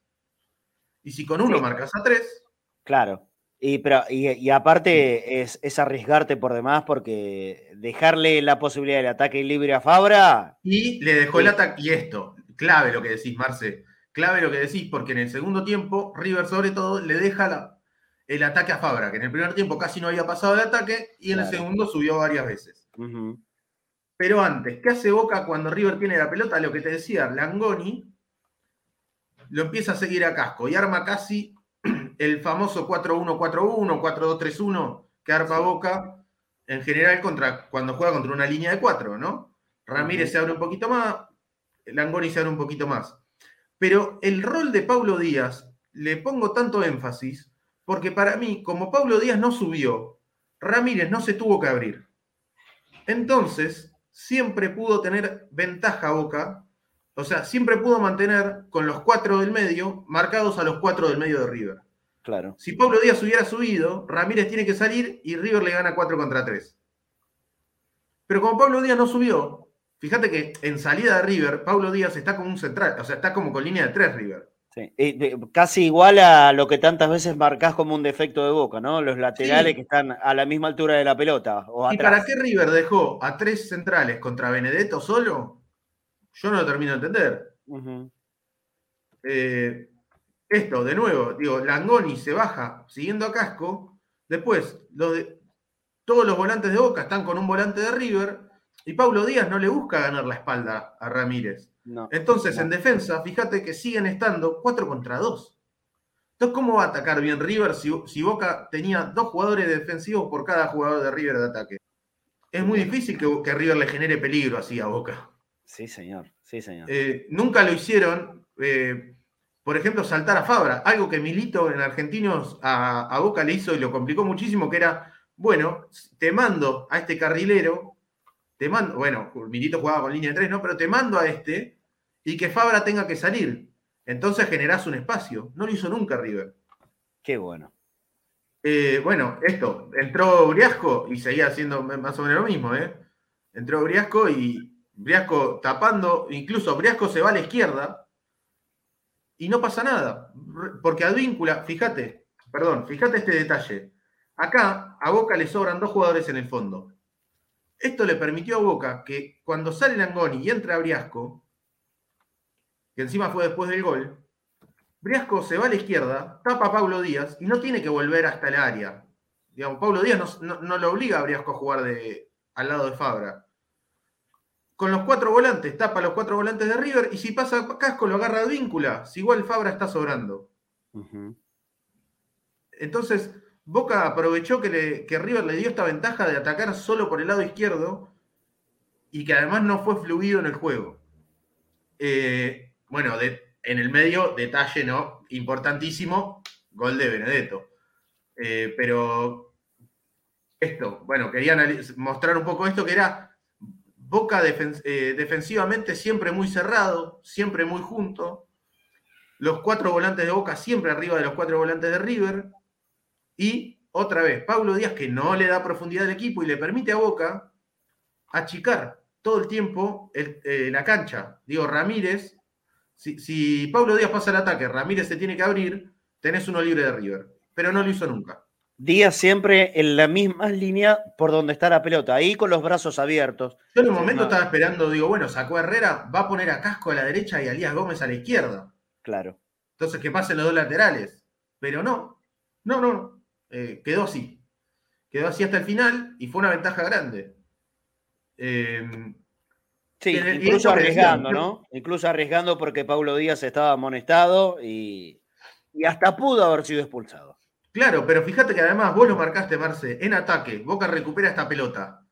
Y si con uno marcas a tres. Claro. Y, pero, y, aparte es, es, arriesgarte por demás porque dejarle la posibilidad del ataque libre a Fabra. Y le dejó el ataque. Y esto, clave lo que decís, Marce. Clave lo que decís, porque en el segundo tiempo, River sobre todo le deja el ataque a Fabra, que en el primer tiempo casi no había pasado el ataque y en el segundo subió varias veces. Pero antes, ¿qué hace Boca cuando River tiene la pelota? Lo que te decía, Langoni lo empieza a seguir a casco y arma casi el famoso 4-1-4-1, 4-2-3-1 que arma Boca en general contra, cuando juega contra una línea de cuatro, ¿no? Ramírez se abre un poquito más, Langoni se abre un poquito más. Pero el rol de Pablo Díaz le pongo tanto énfasis porque para mí, como Pablo Díaz no subió, Ramírez no se tuvo que abrir. Entonces, siempre pudo tener ventaja Boca, o sea, siempre pudo mantener con los cuatro del medio marcados a los cuatro del medio de River. Claro. Si Pablo Díaz hubiera subido, Ramírez tiene que salir y River le gana 4 contra 3. Pero como Pablo Díaz no subió, fíjate que en salida de River, Pablo Díaz está como un central, o sea, está como con línea de 3 River. Sí. casi igual a lo que tantas veces marcás como un defecto de boca, ¿no? Los laterales que están a la misma altura de la pelota. O ¿Y para qué River dejó a tres centrales contra Benedetto solo? Yo no lo termino de entender. eh, esto, de nuevo, digo, Langoni se baja siguiendo a Casco. Después, todos los volantes de Boca están con un volante de River. Y Pablo Díaz no le busca ganar la espalda a Ramírez. Entonces, en defensa, fíjate que siguen estando 4 contra 2. Entonces, ¿cómo va a atacar bien River si, Boca tenía dos jugadores defensivos por cada jugador de River de ataque? Es muy difícil que, River le genere peligro así a Boca. Sí, señor. Sí, señor. Eh, nunca lo hicieron. Eh, por ejemplo, saltar a Fabra, algo que Milito en Argentinos a, Boca le hizo y lo complicó muchísimo, que era, bueno, te mando a este carrilero, te mando, bueno, Milito jugaba con línea de tres, ¿no? Pero te mando a este y que Fabra tenga que salir. Entonces generás un espacio. No lo hizo nunca River. Qué bueno. Eh, bueno, esto, entró Briasco y seguía haciendo más o menos lo mismo, ¿eh? Entró Briasco y Briasco tapando, incluso Briasco se va a la izquierda, y no pasa nada. Porque Advíncula, fíjate, perdón, fíjate este detalle. Acá a Boca le sobran dos jugadores en el fondo. Esto le permitió a Boca que cuando sale Langoni y entra Briasco, que encima fue después del gol, Briasco se va a la izquierda, tapa a Pablo Díaz y no tiene que volver hasta el área. Digamos, Pablo Díaz no, no, lo obliga a Briasco a jugar de, al lado de Fabra con los cuatro volantes, tapa los cuatro volantes de River y si pasa Casco lo agarra de víncula, si igual Fabra está sobrando. Entonces, Boca aprovechó que, River le dio esta ventaja de atacar solo por el lado izquierdo y que además no fue fluido en el juego. Eh, bueno, en el medio, detalle, ¿no? Importantísimo, gol de Benedetto. Eh, pero esto, bueno, quería mostrar un poco esto que era Boca eh, defensivamente siempre muy cerrado, siempre muy junto. Los cuatro volantes de Boca siempre arriba de los cuatro volantes de River. Y otra vez, Pablo Díaz que no le da profundidad al equipo y le permite a Boca achicar todo el tiempo eh, la cancha. Digo, Ramírez, si, si Pablo Díaz pasa el ataque, Ramírez se tiene que abrir, tenés uno libre de River. Pero no lo hizo nunca. Díaz siempre en la misma línea por donde está la pelota, ahí con los brazos abiertos. Yo en un momento estaba esperando, digo, bueno, sacó a Herrera, va a poner a Casco a la derecha y a Elías Gómez a la izquierda. Claro. Entonces que pasen los dos laterales. Pero no, no, no, eh, quedó así. Quedó así hasta el final y fue una ventaja grande. Em, sí, incluso arriesgando, ¿no? Incluso arriesgando porque Paulo Díaz estaba amonestado y, y hasta pudo haber sido expulsado. Claro, pero fíjate que además vos lo marcaste, Marce, en ataque. Boca recupera esta pelota.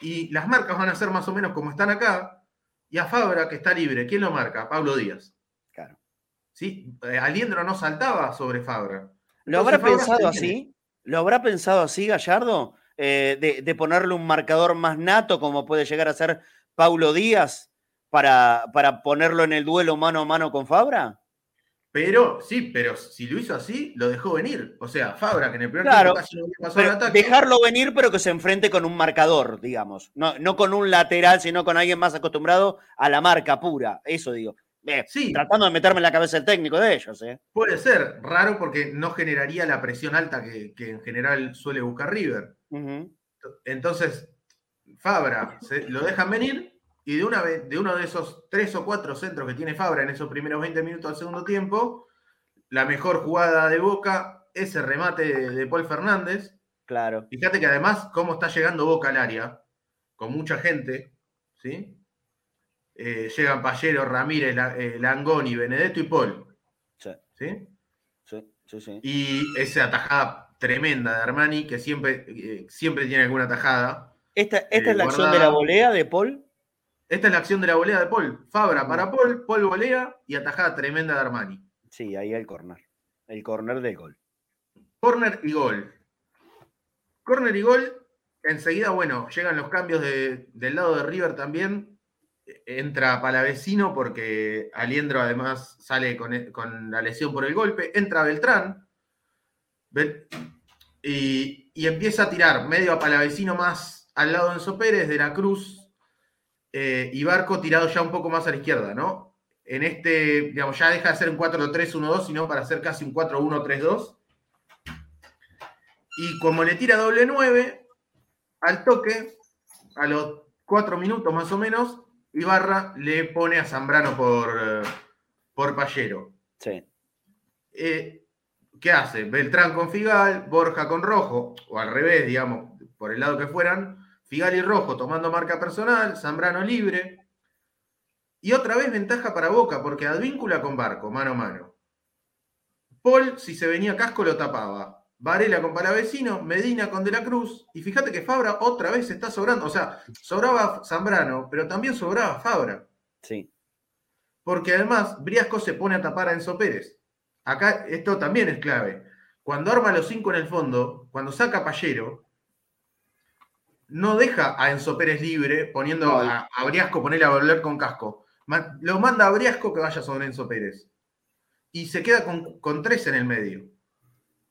Y las marcas van a ser más o menos como están acá. Y a Fabra, que está libre, ¿quién lo marca? Pablo Díaz. Claro. ¿Sí? Eh, Aliendro no saltaba sobre Fabra. ¿Lo habrá pensado así? ¿Lo habrá pensado así, Gallardo? Eh, de, ponerle un marcador más nato como puede llegar a ser Paulo Díaz para, para ponerlo en el duelo mano a mano con Fabra? Pero, sí, pero si lo hizo así, lo dejó venir. O sea, Fabra, que en el primer tiempo casi no pasó el ataque. Dejarlo venir, pero que se enfrente con un marcador, digamos. No, no con un lateral, sino con alguien más acostumbrado a la marca pura. Eso digo. Eh, sí. Tratando de meterme en la cabeza el técnico de ellos. Eh. Puede ser, raro porque no generaría la presión alta que, en general suele buscar River. Entonces, Fabra, lo dejan venir y de, una de uno de esos tres o cuatro centros que tiene Fabra en esos primeros 20 minutos del segundo tiempo, la mejor jugada de Boca, ese remate de, Paul Fernández. Claro. Fíjate que además, cómo está llegando Boca al área, con mucha gente, ¿sí? Eh, llegan Pallero, Ramírez, eh, Langoni, Benedetto y Paul. Sí. ¿Sí? Sí, sí, Y esa atajada tremenda de Armani, que siempre, eh, siempre tiene alguna atajada. ¿Esta, esta es la acción de la volea de Paul? Esta es la acción de la volea de Paul. Fabra para Paul, Paul volea y atajada tremenda de Armani. Sí, ahí el corner. El corner del gol. Corner y gol. Corner y gol. Enseguida, bueno, llegan los cambios del lado de River también. Entra Palavecino porque Aliendro además sale con, la lesión por el golpe. Entra Beltrán. Y, y, empieza a tirar medio a Palavecino más al lado de Enzo Pérez, de la Cruz eh, y Barco tirado ya un poco más a la izquierda, ¿no? En este, digamos, ya deja de ser un 4-3-1-2, sino para hacer casi un 4-1-3-2. Y como le tira doble 9, al toque, a los 4 minutos más o menos, Ibarra le pone a Zambrano por, eh, por Pallero. Sí. Eh, ¿Qué hace? Beltrán con Figal, Borja con Rojo, o al revés, digamos, por el lado que fueran, Figali rojo tomando marca personal, Zambrano libre. Y otra vez ventaja para Boca, porque Advíncula con Barco, mano a mano. Paul, si se venía casco, lo tapaba. Varela con Palavecino, Medina con De la Cruz. Y fíjate que Fabra otra vez está sobrando. O sea, sobraba Zambrano, pero también sobraba Fabra. Sí. Porque además, Briasco se pone a tapar a Enzo Pérez. Acá esto también es clave. Cuando arma los cinco en el fondo, cuando saca Pallero, no deja a Enzo Pérez libre poniendo a, Briasco, ponerle a volver con casco. lo manda a Briasco que vaya sobre Enzo Pérez. Y se queda con, tres en el medio.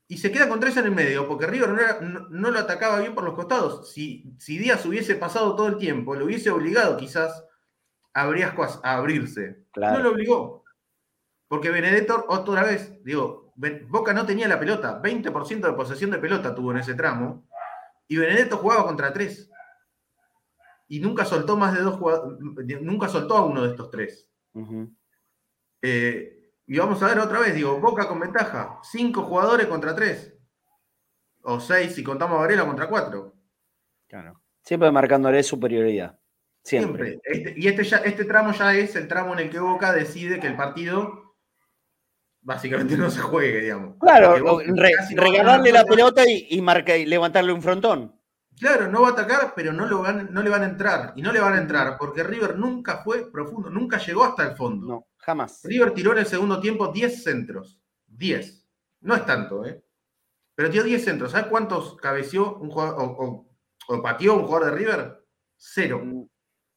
Y se queda con tres en el medio porque River no, lo atacaba bien por los costados. Si, si, Díaz hubiese pasado todo el tiempo, lo hubiese obligado quizás a Briasco a, abrirse. No lo obligó. Porque Benedetto, otra vez, digo, Boca no tenía la pelota. 20% de posesión de pelota tuvo en ese tramo y Benedetto jugaba contra tres. Y nunca soltó más de dos jugadores, nunca soltó a uno de estos tres. Eh, y vamos a ver otra vez, digo, Boca con ventaja. Cinco jugadores contra tres. O seis si contamos a Varela contra cuatro. Claro. Siempre marcándole superioridad. Siempre. Este, y este, ya, este tramo ya es el tramo en el que Boca decide que el partido básicamente no se juegue, digamos. Claro, regalarle la pelota y, y, levantarle un frontón. Claro, no va a atacar, pero no, lo van, no le van a entrar. Y no le van a entrar porque River nunca fue profundo, nunca llegó hasta el fondo. No, jamás. River tiró en el segundo tiempo 10 centros. 10. No es tanto, ¿eh? Pero tiró 10 centros. ¿Sabes cuántos cabeció un jugador o, o, pateó un jugador de River? Cero. Mm.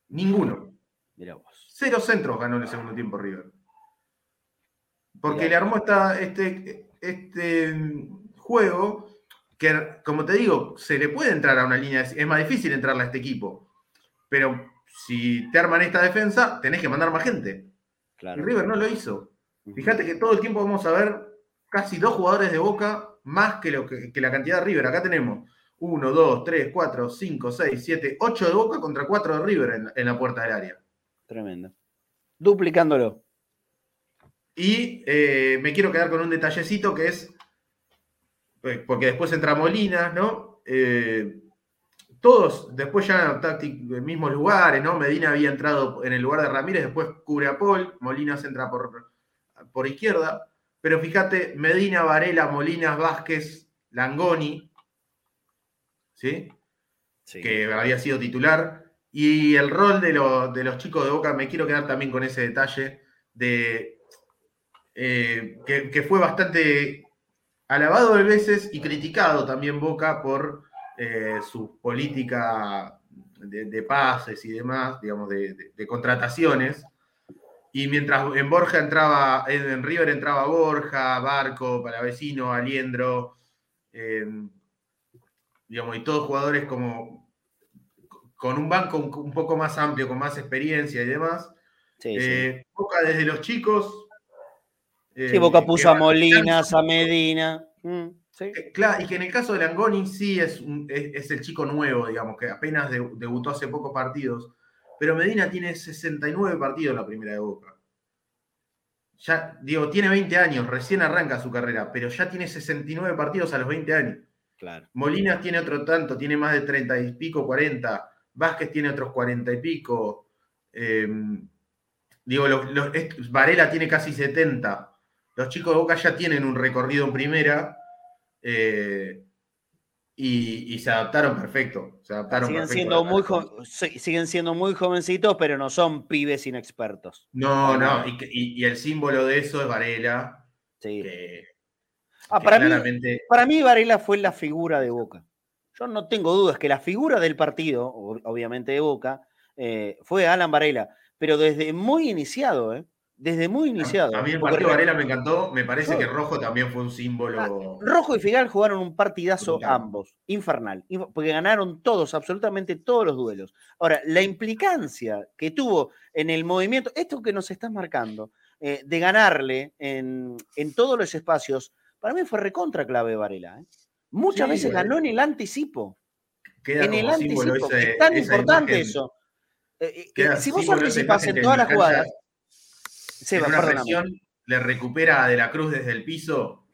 Ninguno. Vos. Cero centros ganó en el segundo tiempo River. Porque le armó este, este juego que, como te digo, se le puede entrar a una línea. Es más difícil entrarle a este equipo. Pero si te arman esta defensa, tenés que mandar más gente. Y River no lo hizo. Fíjate que todo el tiempo vamos a ver casi dos jugadores de Boca más que, lo que, la cantidad de River. Acá tenemos 1, 2, 3, 4, 5, 6, 7, 8 de Boca contra 4 de River en, en la puerta del área. Tremendo. Duplicándolo. Y eh, me quiero quedar con un detallecito que es, pues, porque después entra Molina, ¿no? Eh, todos, después ya en mismos lugares, ¿no? Medina había entrado en el lugar de Ramírez, después cubre a Paul, Molina se entra por, por izquierda, pero fíjate, Medina, Varela, Molinas, Vázquez, Langoni, ¿sí? Que había sido titular. Y el rol de, de los chicos de Boca, me quiero quedar también con ese detalle de eh, que, fue bastante alabado de veces y criticado también Boca por eh, su política de, pases y demás, digamos, de, contrataciones. Y mientras en Borja entraba, en River entraba Borja, Barco, Palavecino, Aliendro, eh, digamos, y todos jugadores como con un banco un, poco más amplio, con más experiencia y demás. Boca desde los chicos. Sí, Boca puso a Molinas, a Medina. Mm, claro, y que en el caso de Langoni sí es, es, el chico nuevo, digamos, que apenas debutó hace pocos partidos pero Medina tiene 69 partidos en la primera de Boca. Ya, digo, tiene 20 años, recién arranca su carrera, pero ya tiene 69 partidos a los 20 años. Claro. Molinas tiene otro tanto, tiene más de 30 y pico, 40. Vázquez tiene otros 40 y pico. Em, digo, Varela tiene casi 70. Los chicos de Boca ya tienen un recorrido en primera. Eh, y, se adaptaron perfecto. Se adaptaron siguen, siendo muy siguen siendo muy jovencitos, pero no son pibes inexpertos. No, no, y, el símbolo de eso es Varela. Sí. Ah, para, mí, para mí Varela fue la figura de Boca. Yo no tengo dudas que la figura del partido, obviamente de Boca, eh, fue Alan Varela, pero desde muy iniciado, ¿eh? Desde muy iniciado. A mí el partido Varela me encantó, me parece que Rojo también fue un símbolo. Ah, Rojo y Figal jugaron un partidazo ambos, infernal, porque ganaron todos, absolutamente todos los duelos. Ahora, la implicancia que tuvo en el movimiento, esto que nos estás marcando, eh, de ganarle en, todos los espacios, para mí fue recontra clave Varela. ¿eh? Muchas veces ganó en el anticipo. en el anticipo, es tan importante eso. Eh, si vos anticipas en todas las jugadas le recupera de la cruz desde el piso.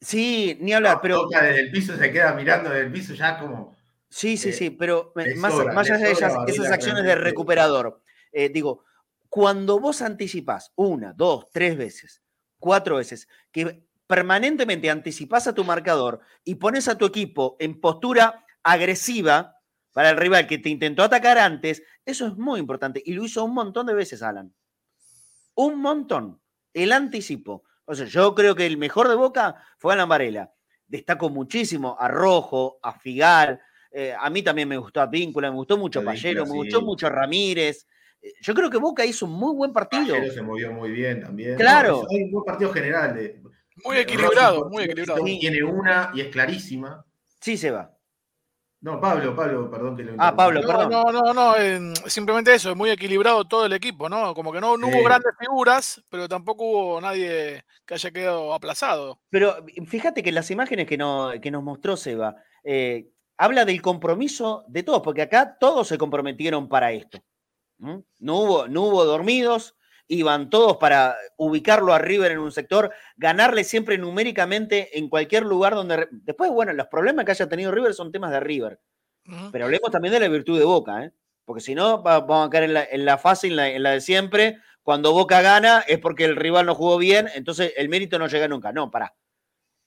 Sí, ni hablar, pero. desde el piso, se queda mirando desde el piso ya como. Sí, sí, sí, pero más, allá de esas acciones de recuperador, eh, digo, cuando vos anticipás una, dos, tres veces, cuatro veces, que permanentemente anticipás a tu marcador y pones a tu equipo en postura agresiva para el rival que te intentó atacar antes, eso es muy importante y lo hizo un montón de veces, Alan un montón. El anticipo. O sea, yo creo que el mejor de Boca fue Alan Varela. Destaco muchísimo a Rojo, a Figal. Eh, a mí también me gustó a Víncula, me gustó mucho a Payero, me gustó mucho a Ramírez. Eh, yo creo que Boca hizo un muy buen partido. Payero se movió muy bien también. Claro. hay un buen partido general. De, muy equilibrado, muy equilibrado. Tiene una y es clarísima. Sí, se va. No, Pablo, Pablo, perdón que lo Ah, Pablo, perdón. No, no, no, simplemente eso, es muy equilibrado todo el equipo, ¿no? Como que no, hubo grandes figuras, pero tampoco hubo nadie que haya quedado aplazado. Pero fíjate que las imágenes que, no, que nos mostró Seba, eh, habla del compromiso de todos, porque acá todos se comprometieron para esto. No, hubo, no hubo dormidos, iban todos para ubicarlo a River en un sector, ganarle siempre numéricamente en cualquier lugar donde... Después, bueno, los problemas que haya tenido River son temas de River. Pero hablemos también de la virtud de Boca, ¿eh? porque si no, vamos a caer en la, en la fácil, en la, de siempre. Cuando Boca gana es porque el rival no jugó bien, entonces el mérito no llega nunca. No, pará.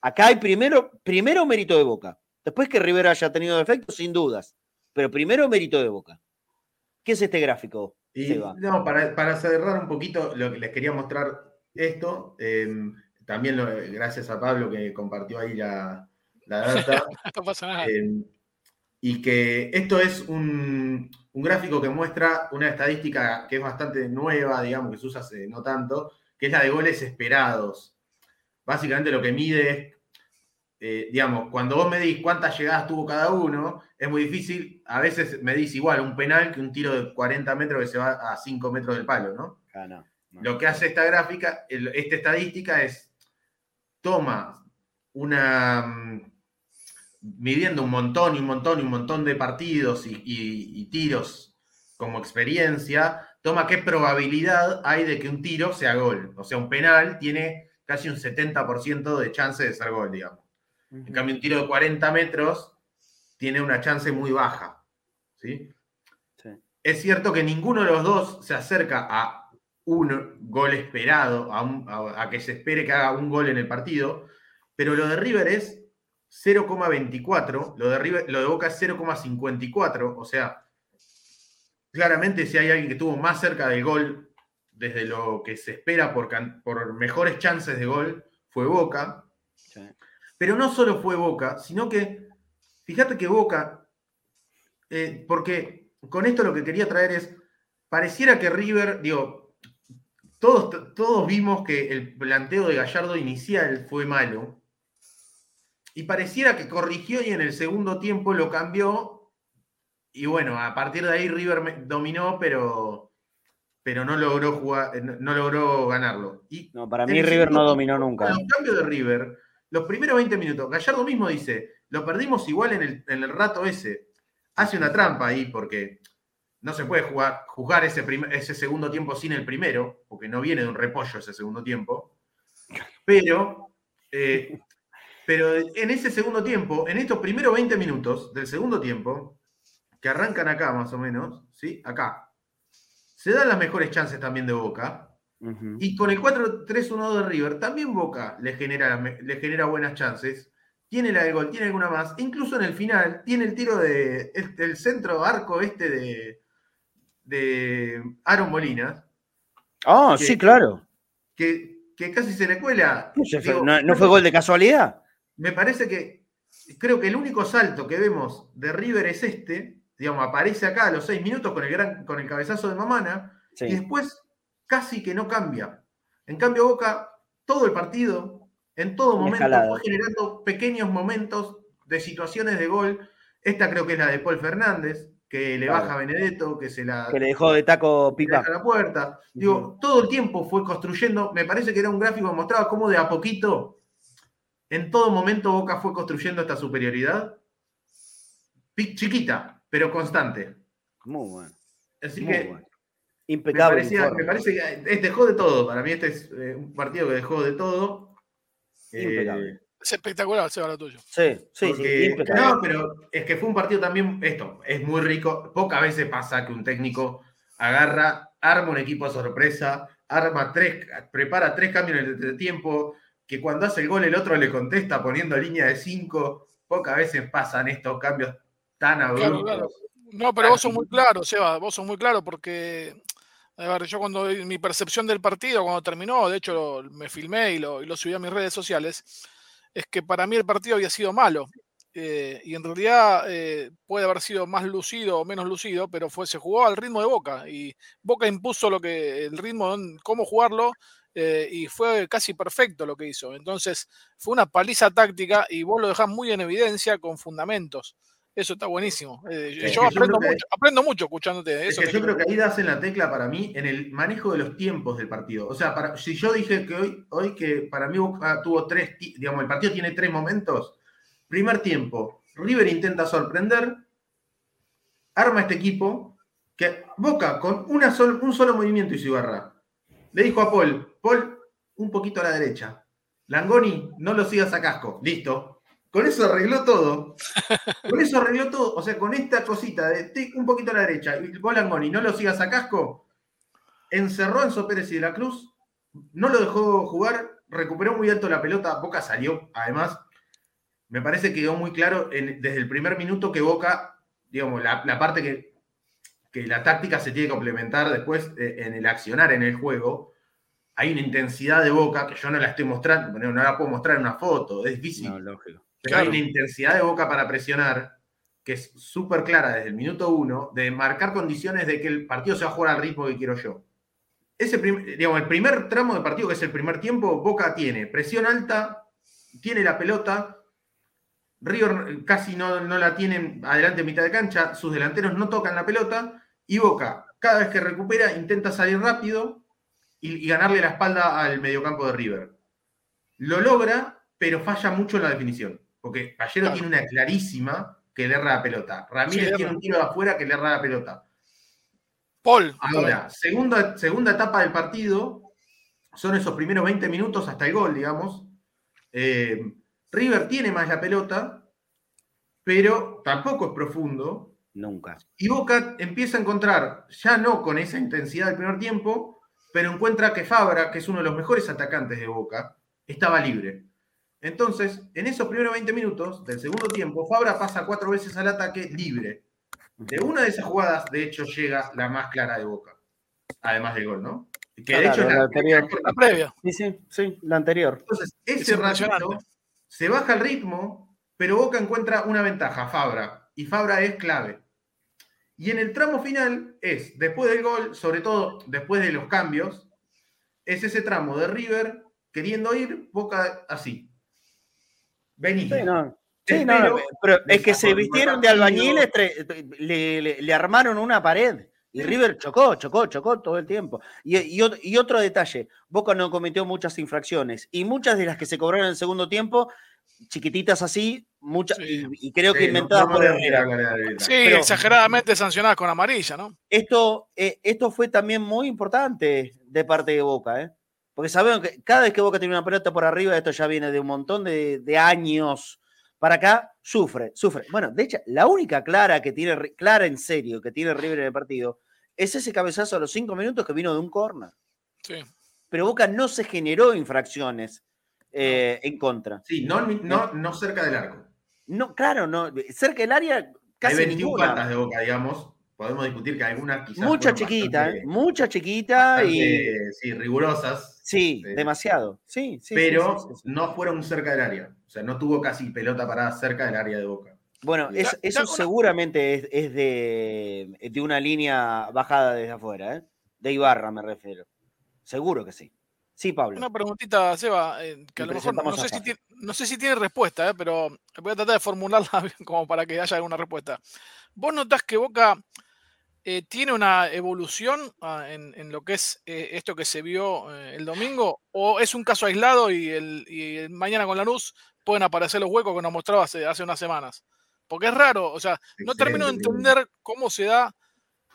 Acá hay primero, primero mérito de Boca. Después que River haya tenido defectos, sin dudas. Pero primero mérito de Boca. ¿Qué es este gráfico? No, para, cerrar un poquito, lo que les quería mostrar esto, em, también gracias a Pablo que compartió ahí la, data. no pasa nada. Em, y que esto es un, gráfico que muestra una estadística que es bastante nueva, digamos, que se usa hace no tanto, que es la de goles esperados. Básicamente lo que mide es eh, digamos, cuando vos medís cuántas llegadas tuvo cada uno, es muy difícil. A veces medís igual un penal que un tiro de 40 metros que se va a 5 metros del palo, ¿no? Ah, Lo que hace esta gráfica, esta estadística es, toma una, mm, midiendo un montón y un montón y un montón de partidos y tiros como experiencia, toma qué probabilidad hay de que un tiro sea gol. O sea, un penal tiene casi un 70% de chance de ser gol, digamos. En cambio, un tiro de 40 metros tiene una chance muy baja. ¿sí? Es cierto que ninguno de los dos se acerca a un gol esperado, a, que se espere que haga un gol en el partido, pero lo de River es 0,24, lo de, lo de Boca es 0,54, o sea, claramente si hay alguien que tuvo más cerca del gol desde lo que se espera por, por mejores chances de gol, fue Boca. Pero no solo fue Boca, sino que, fíjate que Boca, eh, porque con esto lo que quería traer es, pareciera que River, digo, todos, todos vimos que el planteo de Gallardo inicial fue malo. Y pareciera que corrigió y en el segundo tiempo lo cambió. Y bueno, a partir de ahí River dominó, pero, pero no logró jugar, eh, no, logró ganarlo. Y no, para mí River no dominó nunca. En cambio de River, los primeros 20 minutos, Gallardo mismo dice, lo perdimos igual en el, en el rato ese. Hace una trampa ahí porque no se puede jugar, ese segundo tiempo sin el primero, porque no viene de un repollo ese segundo tiempo. Pero, eh, pero en ese segundo tiempo, en estos primeros 20 minutos del segundo tiempo, que arrancan acá más o menos, ¿sí? Acá, se dan las mejores chances también de Boca. Y con el 4-3-1 de River, también Boca le genera, le genera buenas chances. Tiene la del gol, tiene alguna más. Incluso en el final, tiene el tiro de, el centro arco este de, de Aaron Molina. Ah, sí, claro. Que, casi se le cuela. ¿No, fue gol de casualidad? Me parece que creo que el único salto que vemos de River es este. Digamos, aparece acá a los seis minutos con el, gran, con el cabezazo de Mamana. Y después casi que no cambia. En cambio, Boca, todo el partido, en todo momento, fue generando pequeños momentos de situaciones de gol. Esta creo que es la de Paul Fernández, que le baja a Benedetto, que se la. Que le dejó de taco pipa. la puerta. Digo, todo el tiempo fue construyendo. Me parece que era un gráfico que mostraba cómo de a poquito, en todo momento, Boca fue construyendo esta superioridad. Chiquita, pero constante. Muy bueno. Así que. Impecable. Me, parece que dejó de todo. Para mí, este es eh, un partido que dejó de todo. Impecable. Eh, es espectacular, Seba, lo tuyo. Sí, sí, sí. No, pero es que fue un partido también, esto, es muy rico. Pocas veces pasa que un técnico agarra, arma un equipo a sorpresa, arma tres, prepara tres cambios en el tiempo, que cuando hace el gol el otro le contesta poniendo línea de cinco. Pocas veces pasan estos cambios tan abruptos. No, pero vos sos muy claro, Seba, vos sos muy claro porque ver, yo cuando mi percepción del partido, cuando terminó, de hecho me filmé y lo, subí a mis redes sociales, es que para mí el partido había sido malo. Eh, y en realidad eh, puede haber sido más lucido o menos lucido, pero fue, se jugó al ritmo de Boca y Boca impuso lo que el ritmo, cómo jugarlo eh, y fue casi perfecto lo que hizo. Entonces fue una paliza táctica y vos lo dejás muy en evidencia con fundamentos. Eso está buenísimo. yo, aprendo, mucho, escuchándote. Eso yo creo que ahí das en la tecla para mí en el manejo de los tiempos del partido. O sea, para, si yo dije que hoy, hoy que para mí tuvo tres, digamos, el partido tiene tres momentos. Primer tiempo, River intenta sorprender, arma este equipo, que Boca con una un solo movimiento y su barra. Le dijo a Paul, Paul, un poquito a la derecha. Langoni, no lo sigas a casco. Listo. Con eso arregló todo. Con eso arregló todo. O sea, con esta cosita de un poquito a la derecha y Bolangoni no lo sigas a casco, encerró a Enzo Pérez y de la Cruz, no lo dejó jugar, recuperó muy alto la pelota, Boca salió. Además, me parece que quedó muy claro desde el primer minuto que Boca, digamos, la, parte que, que, la táctica se tiene que complementar después eh, en el accionar en el juego. Hay una intensidad de Boca que yo no la estoy mostrando, no la puedo mostrar en una foto, es difícil. No, lógico hay una intensidad de boca para presionar que es súper clara desde el minuto uno, de marcar condiciones de que el partido se va a jugar al ritmo que quiero yo. Ese digamos, el primer tramo de partido, que es el primer tiempo, Boca tiene presión alta, tiene la pelota, River casi no, no la tienen adelante en mitad de cancha, sus delanteros no tocan la pelota, y Boca, cada vez que recupera, intenta salir rápido y, y ganarle la espalda al mediocampo de River. Lo logra, pero falla mucho en la definición. Porque Gallero tiene una clarísima que le erra la pelota. Ramírez tiene un tiro de afuera que le erra la pelota. Paul. Ahora, segunda, segunda etapa del partido, son esos primeros 20 minutos hasta el gol, digamos. Eh, River tiene más la pelota, pero tampoco es profundo. Nunca. Y Boca empieza a encontrar, ya no con esa intensidad del primer tiempo, pero encuentra que Fabra, que es uno de los mejores atacantes de Boca, estaba libre. Entonces, en esos primeros 20 minutos del segundo tiempo, Fabra pasa cuatro veces al ataque libre. De una de esas jugadas, de hecho, llega la más clara de Boca. Además del gol, ¿no? Que de hecho la, anterior. La previa. Sí, sí, sí, la anterior. Entonces, ese ratito se baja el ritmo, pero Boca encuentra una ventaja, Fabra. Y Fabra es clave. Y en el tramo final es, después del gol, sobre todo después de los cambios, es ese tramo de River queriendo ir, Boca así. Vení. Sí, no. pero es que se vistieron de albañiles, le, armaron una pared. Y River chocó, chocó, chocó todo el tiempo. Y, y, otro detalle, Boca no cometió muchas infracciones. Y muchas de las que se cobraron en el segundo tiempo, chiquititas así, muchas, y, creo que inventadas por el Sí, exageradamente sancionadas con amarilla, ¿no? Esto, eh, esto fue también muy importante de parte de Boca, ¿eh? Porque sabemos que cada vez que Boca tiene una pelota por arriba, esto ya viene de un montón de, de años para acá, sufre, sufre. Bueno, de hecho, la única clara que tiene, clara en serio, que tiene River en el partido, es ese cabezazo a los cinco minutos que vino de un corner. Sí. Pero Boca no se generó infracciones eh, en contra. Sí, no, no, no cerca del arco. No, claro, no. Cerca del área casi Hay 21 ninguna. de Boca, digamos. Podemos discutir que algunas quizás. Mucha chiquita, ¿eh? mucha chiquita y. Sí, rigurosas. Sí, demasiado. Sí, sí. Pero no fueron cerca del área. O sea, no tuvo casi pelota parada cerca del área de Boca. Bueno, eso seguramente es, de, de, una línea bajada desde afuera, ¿eh? De Ibarra me refiero. Seguro que sí. Sí, Pablo. Una preguntita, Seba, eh, que a lo mejor no sé, si tiene, no sé, si tiene, respuesta, eh, pero voy a tratar de formularla como para que haya alguna respuesta. ¿Vos notás que Boca eh, tiene una evolución ah, en, lo que es esto que se vio el domingo? ¿O es un caso aislado y, el, mañana con la luz pueden aparecer los huecos que nos mostraba hace, hace unas semanas? Porque es raro, o sea, no termino de entender cómo se da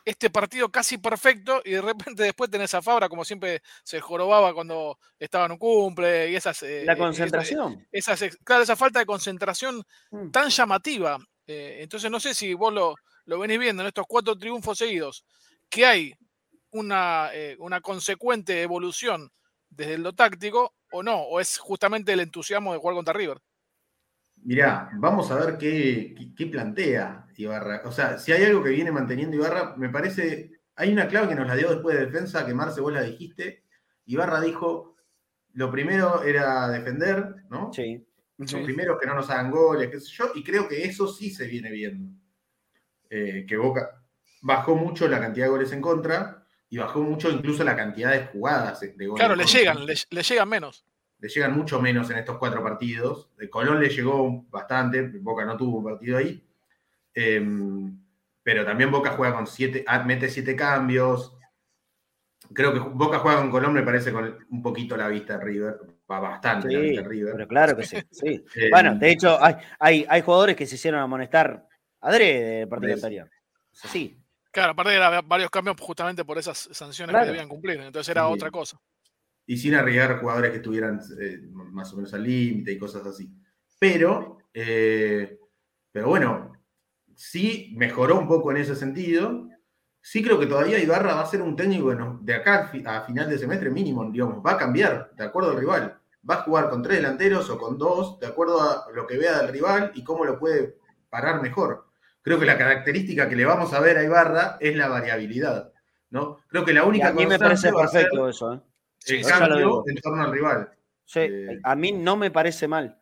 este partido casi perfecto y de repente después tenés a Fabra, como siempre se jorobaba cuando estaba en un cumple y esas... Eh, la eh, concentración. Esas, claro, esa falta de concentración mm. tan llamativa. Eh, entonces no sé si vos lo, lo venís viendo en estos cuatro triunfos seguidos, que hay una, una consecuente evolución desde lo táctico o no, o es justamente el entusiasmo de jugar contra River. Mirá, vamos a ver qué, plantea Ibarra. O sea, si hay algo que viene manteniendo Ibarra, me parece. Hay una clave que nos la dio después de defensa, que Marce, vos la dijiste. Ibarra dijo: lo primero era defender, ¿no? Sí. Lo primero que no nos hagan goles, qué sé yo, y creo que eso sí se viene viendo. Eh, que Boca bajó mucho la cantidad de goles en contra y bajó mucho incluso la cantidad de jugadas de goles. Claro, le llegan, le llegan menos le llegan mucho menos en estos cuatro partidos. De Colón le llegó bastante, Boca no tuvo un partido ahí. Em, pero también Boca juega con siete, ah, mete siete cambios. Creo que Boca juega con Colón, me parece, con un poquito la vista de River. Va bastante la vista de River. Pero claro que sí. sí. Em, bueno, de hecho, hay, hay, jugadores que se hicieron amonestar adrede del partido anterior. Sí. Claro, aparte era varios cambios justamente por esas sanciones que debían cumplir. Entonces era otra cosa y sin arriesgar jugadores que estuvieran eh, más o menos al límite y cosas así. Pero, eh, pero bueno, sí mejoró un poco en ese sentido. Sí creo que todavía Ibarra va a ser un técnico de acá a final de semestre mínimo, digamos, va a cambiar de acuerdo al rival. Va a jugar con tres delanteros o con dos, de acuerdo a lo que vea del rival y cómo lo puede parar mejor. Creo que la característica que le vamos a ver a Ibarra es la variabilidad. ¿no? Creo que la única a mí me parece perfecto eso. ¿eh? Sí, cambio en torno al rival. Sí, eh, a mí no me parece mal.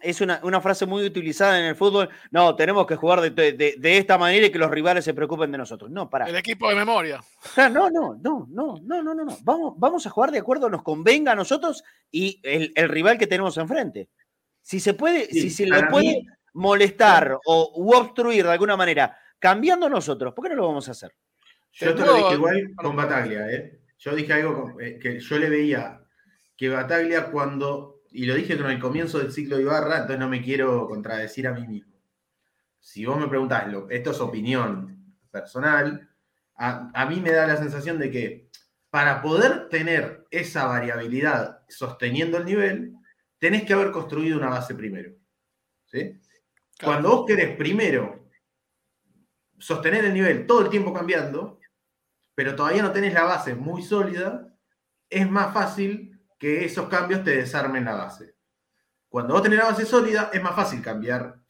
Es una, frase muy utilizada en el fútbol. No, tenemos que jugar de, esta manera y que los rivales se preocupen de nosotros. No, para. El equipo de memoria. No, no, no, no, no, no, no. Vamos, vamos a jugar de acuerdo, nos convenga a nosotros y el, rival que tenemos enfrente. Si se puede, si se le puede molestar o obstruir de alguna manera, cambiando nosotros, ¿por qué no lo vamos a hacer? Yo te lo dije igual con Bataglia, ¿eh? Yo dije algo eh, que yo le veía que Bataglia cuando, y lo dije con el comienzo del ciclo de Ibarra, entonces no me quiero contradecir a mí mismo. Si vos me preguntás, esto es opinión personal, a, mí me da la sensación de que para poder tener esa variabilidad sosteniendo el nivel, tenés que haber construido una base primero. ¿sí? Cuando vos querés primero sostener el nivel todo el tiempo cambiando, pero todavía no tenés la base muy sólida, es más fácil que esos cambios te desarmen la base. Cuando vos tenés la base sólida, es más fácil cambiar.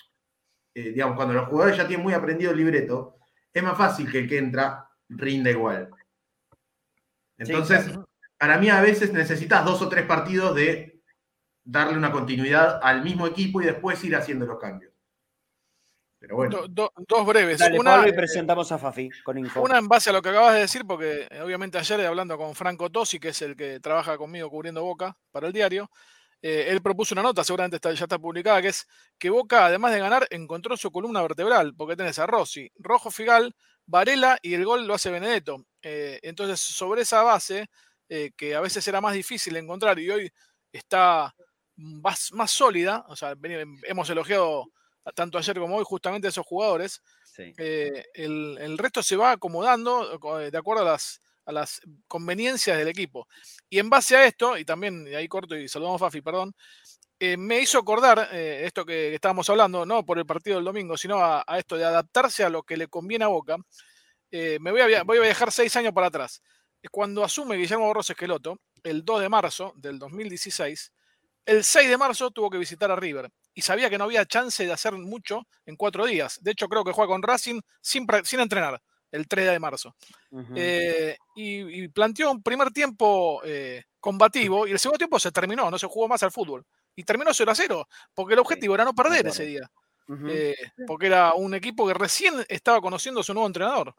Eh, digamos, cuando los jugadores ya tienen muy aprendido el libreto, es más fácil que el que entra rinda igual. Entonces, para mí a veces necesitas dos o tres partidos de darle una continuidad al mismo equipo y después ir haciendo los cambios. Pero bueno. dos breves. una, y presentamos a Fafi con info. Una en base a lo que acabas de decir, porque eh, obviamente ayer hablando con Franco Tosi, que es el que trabaja conmigo cubriendo Boca para el diario, eh, él propuso una nota, seguramente está, ya está publicada, que es que Boca, además de ganar, encontró su columna vertebral, porque tenés a Rossi, Rojo Figal, Varela y el gol lo hace Benedetto. Eh, entonces, sobre esa base, que a veces era más difícil encontrar y hoy está más, más sólida, o sea, hemos elogiado tanto ayer como hoy justamente esos jugadores, eh, el, resto se va acomodando eh, de acuerdo a las, a las conveniencias del equipo. Y en base a esto, y también, ahí corto y saludamos a Fafi, perdón, eh, me hizo acordar esto que, estábamos hablando, no por el partido del domingo, sino a, esto de adaptarse a lo que le conviene a Boca. me voy a, voy a viajar seis años para atrás. Cuando asume Guillermo Borros Esqueloto, el 2 de marzo del 2016, el 6 de marzo tuvo que visitar a River y sabía que no había chance de hacer mucho en cuatro días. De hecho, creo que juega con Racing sin, sin entrenar el 3 de marzo. Eh, y, planteó un primer tiempo eh, combativo y el segundo tiempo se terminó, no se jugó más al fútbol. Y terminó 0 a 0, porque el objetivo era no perder ese día. Eh, porque era un equipo que recién estaba conociendo a su nuevo entrenador.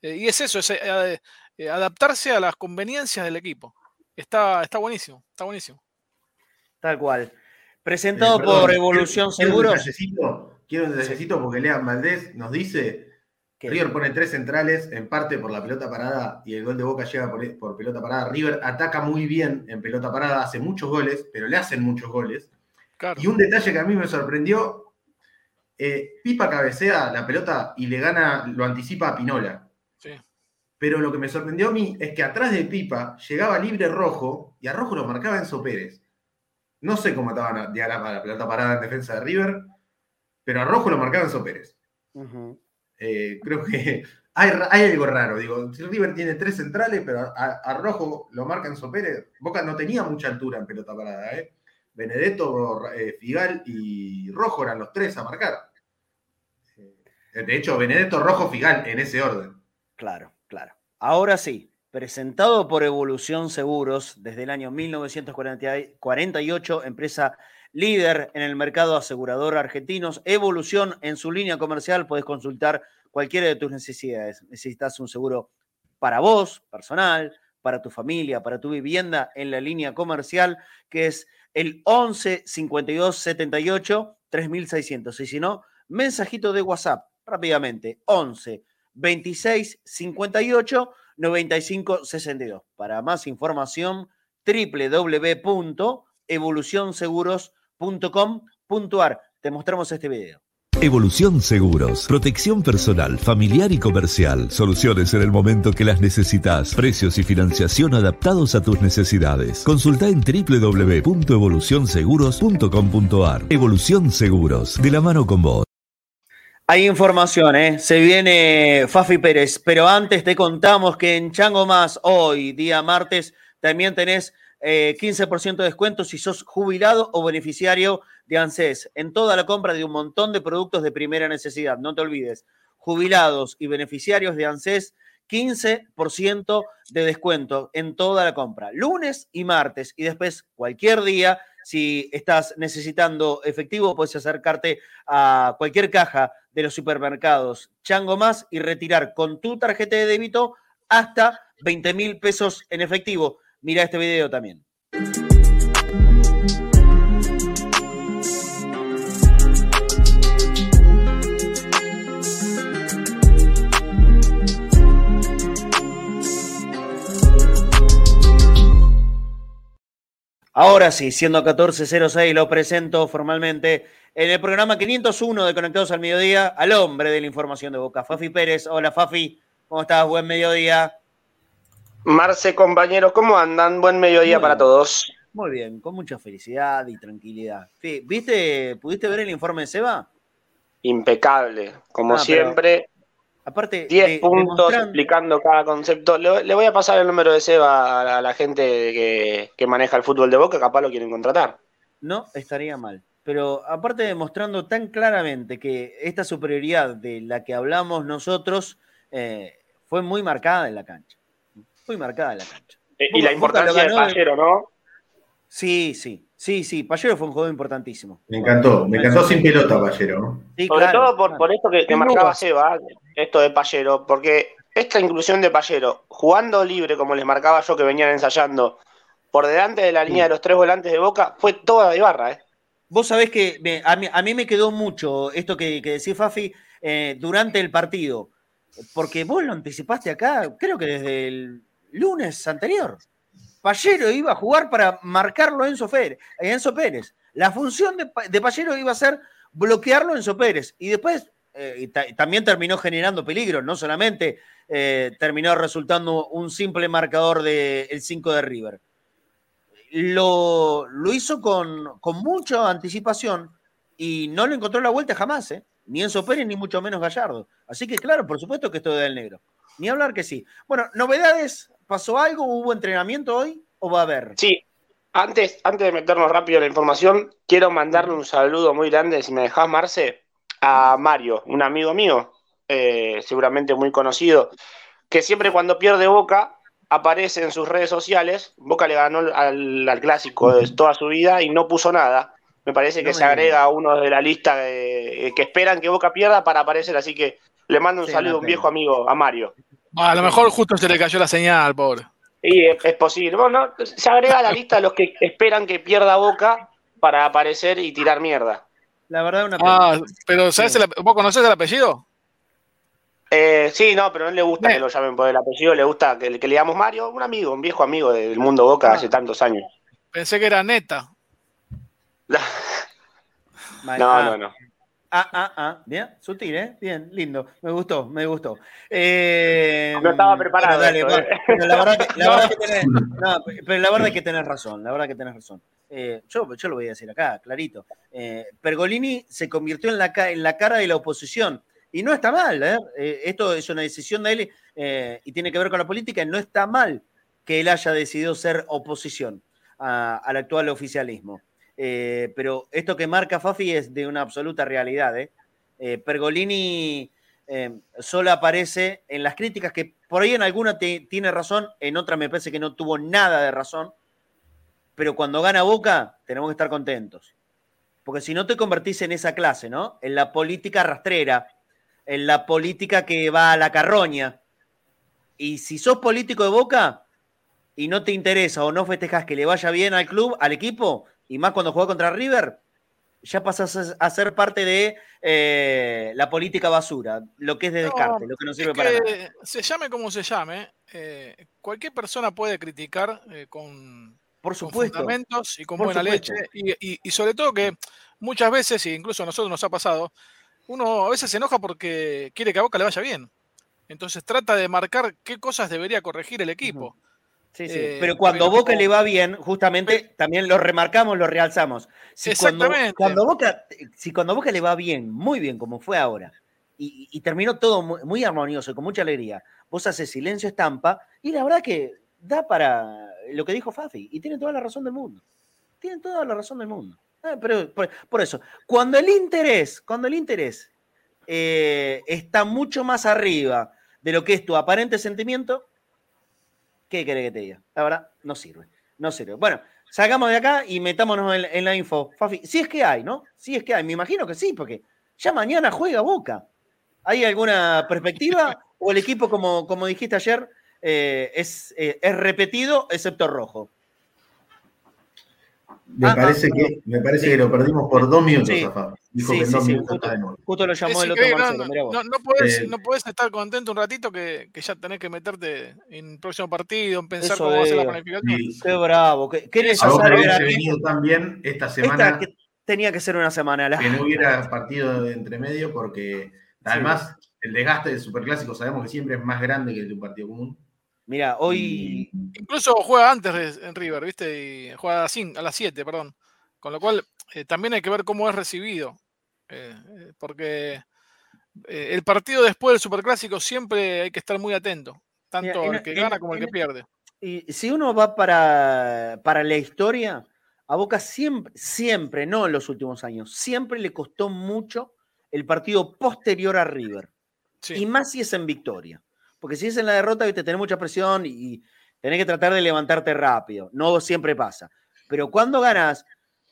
y es eso, es adaptarse a las conveniencias del equipo. Está, está buenísimo, está buenísimo. Tal cual. Presentado eh, por Evolución Seguros. Necesito, quiero un necesito porque Lean Valdés nos dice que River pone tres centrales, en parte por la pelota parada y el gol de Boca llega por, pelota parada. River ataca muy bien en pelota parada, hace muchos goles, pero le hacen muchos goles. Y un detalle que a mí me sorprendió, eh, Pipa cabecea la pelota y le gana, lo anticipa a Pinola. Pero lo que me sorprendió a mí es que atrás de Pipa llegaba libre Rojo y a Rojo lo marcaba Enzo Pérez. No sé cómo estaban a la pelota parada en defensa de River, pero a Rojo lo marcaba Enzo Pérez. Eh, creo que hay, algo raro. Digo, River tiene tres centrales, pero a, Rojo lo marca Enzo Pérez. Boca no tenía mucha altura en pelota parada. ¿eh? Benedetto, eh, Figal y Rojo eran los tres a marcar. Eh, de hecho, Benedetto, Rojo, Figal, en ese orden. Claro, claro. Ahora sí, presentado por Evolución Seguros desde el año 1948, empresa líder en el mercado asegurador argentinos. Evolución en su línea comercial, puedes consultar cualquiera de tus necesidades. Necesitas un seguro para vos, personal, para tu familia, para tu vivienda en la línea comercial, que es el 11 52 78 3600. Y si no, mensajito de WhatsApp rápidamente, 11 26 58 9562. Para más información, www.evolucionseguros.com.ar. Te mostramos este video. Evolución Seguros, protección personal, familiar y comercial, soluciones en el momento que las necesitas, precios y financiación adaptados a tus necesidades. Consulta en www.evolucionseguros.com.ar. Evolución Seguros, de la mano con vos. Hay información, ¿eh? Se viene Fafi Pérez, pero antes te contamos que en Chango Más, hoy, día martes, también tenés 15% eh, de descuento si sos jubilado o beneficiario de ANSES en toda la compra de un montón de productos de primera necesidad. No te olvides, jubilados y beneficiarios de ANSES, 15% de descuento en toda la compra, lunes y martes, y después cualquier día si estás necesitando efectivo, puedes acercarte a cualquier caja de los supermercados Chango Más y retirar con tu tarjeta de débito hasta 20 mil pesos en efectivo. Mira este video también. Ahora sí, siendo 14.06, lo presento formalmente en el programa 501 de Conectados al Mediodía al hombre de la información de Boca, Fafi Pérez. Hola Fafi, ¿cómo estás? Buen mediodía. Marce, compañero, ¿cómo andan? Buen mediodía para todos. Muy bien, con mucha felicidad y tranquilidad. ¿Viste, pudiste ver el informe de Seba? Impecable, como ah, siempre. Aparte, 10 puntos explicando cada concepto. Le, voy a pasar el número de Seba a, la gente que, maneja el fútbol de Boca, capaz lo quieren contratar. No, estaría mal. Pero aparte demostrando tan claramente que esta superioridad de la que hablamos nosotros eh, fue muy marcada en la cancha. Muy marcada en la cancha. Eh, y la importancia del playero, ¿no? Sí, sí. Sí, sí, Pallero fue un juego importantísimo. Me encantó, me encantó sin pelota Pallero. Sobre todo por, esto que, marcaba Seba, esto de Pallero, porque esta inclusión de Pallero, jugando libre como les marcaba yo que venían ensayando, por delante de la línea de los tres volantes de Boca, fue toda de barra, ¿eh? Vos sabés que a, mí, me quedó mucho esto que, que decía Fafi eh, durante el partido, porque vos lo anticipaste acá, creo que desde el lunes anterior. Pallero iba a jugar para marcarlo a Enzo Pérez. La función de, de Pallero iba a ser bloquearlo a Enzo Pérez. Y después eh, también terminó generando peligro, no solamente eh, terminó resultando un simple marcador del 5 de River. Lo, hizo con, mucha anticipación y no le encontró la vuelta jamás, ¿eh? ni Enzo Pérez ni mucho menos Gallardo. Así que claro, por supuesto que esto del negro. Ni hablar que sí. Bueno, novedades ¿Pasó algo? ¿Hubo entrenamiento hoy o va a haber? Sí. Antes, antes de meternos rápido en la información, quiero mandarle un saludo muy grande, si me dejas, Marce, a Mario, un amigo mío, eh, seguramente muy conocido, que siempre cuando pierde Boca aparece en sus redes sociales. Boca le ganó al, clásico de toda su vida y no puso nada. Me parece que se agrega a uno de la lista que esperan que Boca pierda para aparecer, así que le mando un saludo a un viejo amigo, a Mario. A lo mejor justo se le cayó la señal, pobre. Sí, es, posible. Bueno, se agrega a la lista a los que esperan que pierda Boca para aparecer y tirar mierda. La verdad, una pena. Ah, pero ¿sabes ¿vos conocés el apellido? Eh, sí, no, pero no le gusta que lo llamen por el apellido, le gusta que, le digamos Mario, un amigo, un viejo amigo del mundo Boca hace tantos años. Pensé que era neta. no, no, no. Ah, ah, ah, bien, sutil, ¿eh? Bien, lindo, me gustó, me gustó. Eh, no estaba preparado. Pero, pero la verdad que, la verdad que tenés, no, pero la verdad que tenés razón, la verdad que tenés razón. Eh, yo, yo lo voy a decir acá, clarito. Eh, Pergolini se convirtió en la, en la cara de la oposición. Y no está mal, ¿eh? eh esto es una decisión de él eh, y tiene que ver con la política. No está mal que él haya decidido ser oposición al actual oficialismo. Eh, pero esto que marca Fafi es de una absoluta realidad. ¿eh? Eh, Pergolini solo aparece en las críticas que por ahí en alguna tiene razón, en otra me parece que no tuvo nada de razón, pero cuando gana Boca tenemos que estar contentos. Porque si no te convertís en esa clase, ¿no? En la política rastrera, en la política que va a la carroña. Y si sos político de Boca y no te interesa o no festejas que le vaya bien al club, al equipo, y más cuando juega contra River, ya pasas a ser parte de eh, la política basura, lo que es de descarte, lo que no sirve para nada. Se llame como se llame, eh, cualquier persona puede criticar eh, con, Por supuesto. fundamentos y con buena leche. Y, sobre todo que muchas veces, e incluso a nosotros nos ha pasado, uno a veces se enoja porque quiere que a Boca le vaya bien. Entonces trata de marcar qué cosas debería corregir el equipo. Sí, sí. Eh, pero cuando Boca le va bien, justamente también lo remarcamos, lo realzamos. Si Exactamente. Cuando, Boca, si cuando Boca le va bien, muy bien, como fue ahora, y, terminó todo muy, armonioso, con mucha alegría, vos haces silencio estampa, y la verdad que da para lo que dijo Fafi, y tiene toda la razón del mundo. Tiene toda la razón del mundo. Eh, pero por, eso, cuando el interés, cuando el interés eh, está mucho más arriba de lo que es tu aparente sentimiento, ¿Qué querés que te diga? La verdad, no sirve. No sirve. Bueno, sacamos de acá y metámonos en, la info. Fafi, si es que hay, ¿no? Si es que hay. Me imagino que sí, porque ya mañana juega Boca. ¿Hay alguna perspectiva? ¿O el equipo, como, como dijiste ayer, eh, es, eh, es repetido, excepto rojo? Me, ah, parece, ah, que, me parece que lo perdimos por dos minutos, sí. Dijo que dos minutos justo, lo llamó el otro Marcelo, no, no, podés, estar contento un ratito que, que, ya tenés que meterte en el próximo partido, en pensar cómo va a ser la planificación. Qué bravo, qué, qué necesario era venido también esta semana. que tenía que ser una semana. La... Que no hubiera partido de entre medio porque además el desgaste del superclásico sabemos que siempre es más grande que el de un partido común. Mira, hoy. Incluso juega antes en River, ¿viste? Y juega a, las 7, perdón. Con lo cual, eh, también hay que ver cómo es recibido. Eh, eh, porque el partido después del Superclásico siempre hay que estar muy atento. Tanto el que gana como el que pierde. Y si uno va para, para la historia, a Boca siempre, siempre, no en los últimos años, siempre le costó mucho el partido posterior a River. Y más si es en victoria. Porque si es en la derrota, viste, tenés mucha presión y tenés que tratar de levantarte rápido. No siempre pasa. Pero cuando ganas,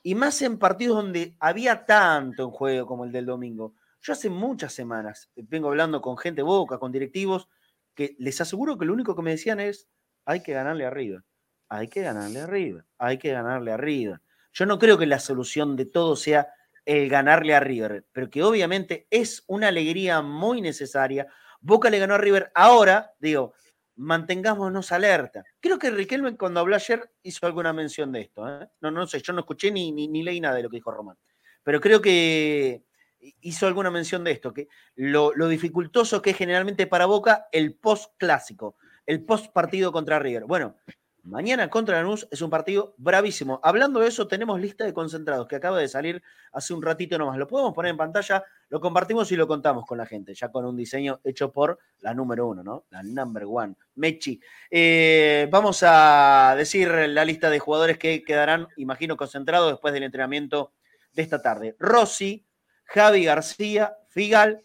y más en partidos donde había tanto en juego como el del domingo. Yo hace muchas semanas vengo hablando con gente boca, con directivos, que les aseguro que lo único que me decían es, hay que ganarle arriba, hay que ganarle arriba, hay que ganarle arriba. Yo no creo que la solución de todo sea el ganarle a River, pero que obviamente es una alegría muy necesaria. Boca le ganó a River ahora, digo, mantengámonos alerta. Creo que Riquelme cuando habló ayer hizo alguna mención de esto. ¿eh? No, no sé, yo no escuché ni, ni, leí nada de lo que dijo Román. Pero creo que hizo alguna mención de esto, que lo, lo dificultoso que es generalmente para Boca el post clásico, el post partido contra River. Bueno, Mañana contra Lanús es un partido bravísimo. Hablando de eso, tenemos lista de concentrados que acaba de salir hace un ratito nomás. Lo podemos poner en pantalla, lo compartimos y lo contamos con la gente, ya con un diseño hecho por la número uno, ¿no? La number one, Mechi. Eh, vamos a decir la lista de jugadores que quedarán, imagino, concentrados después del entrenamiento de esta tarde. Rossi, Javi García, Figal,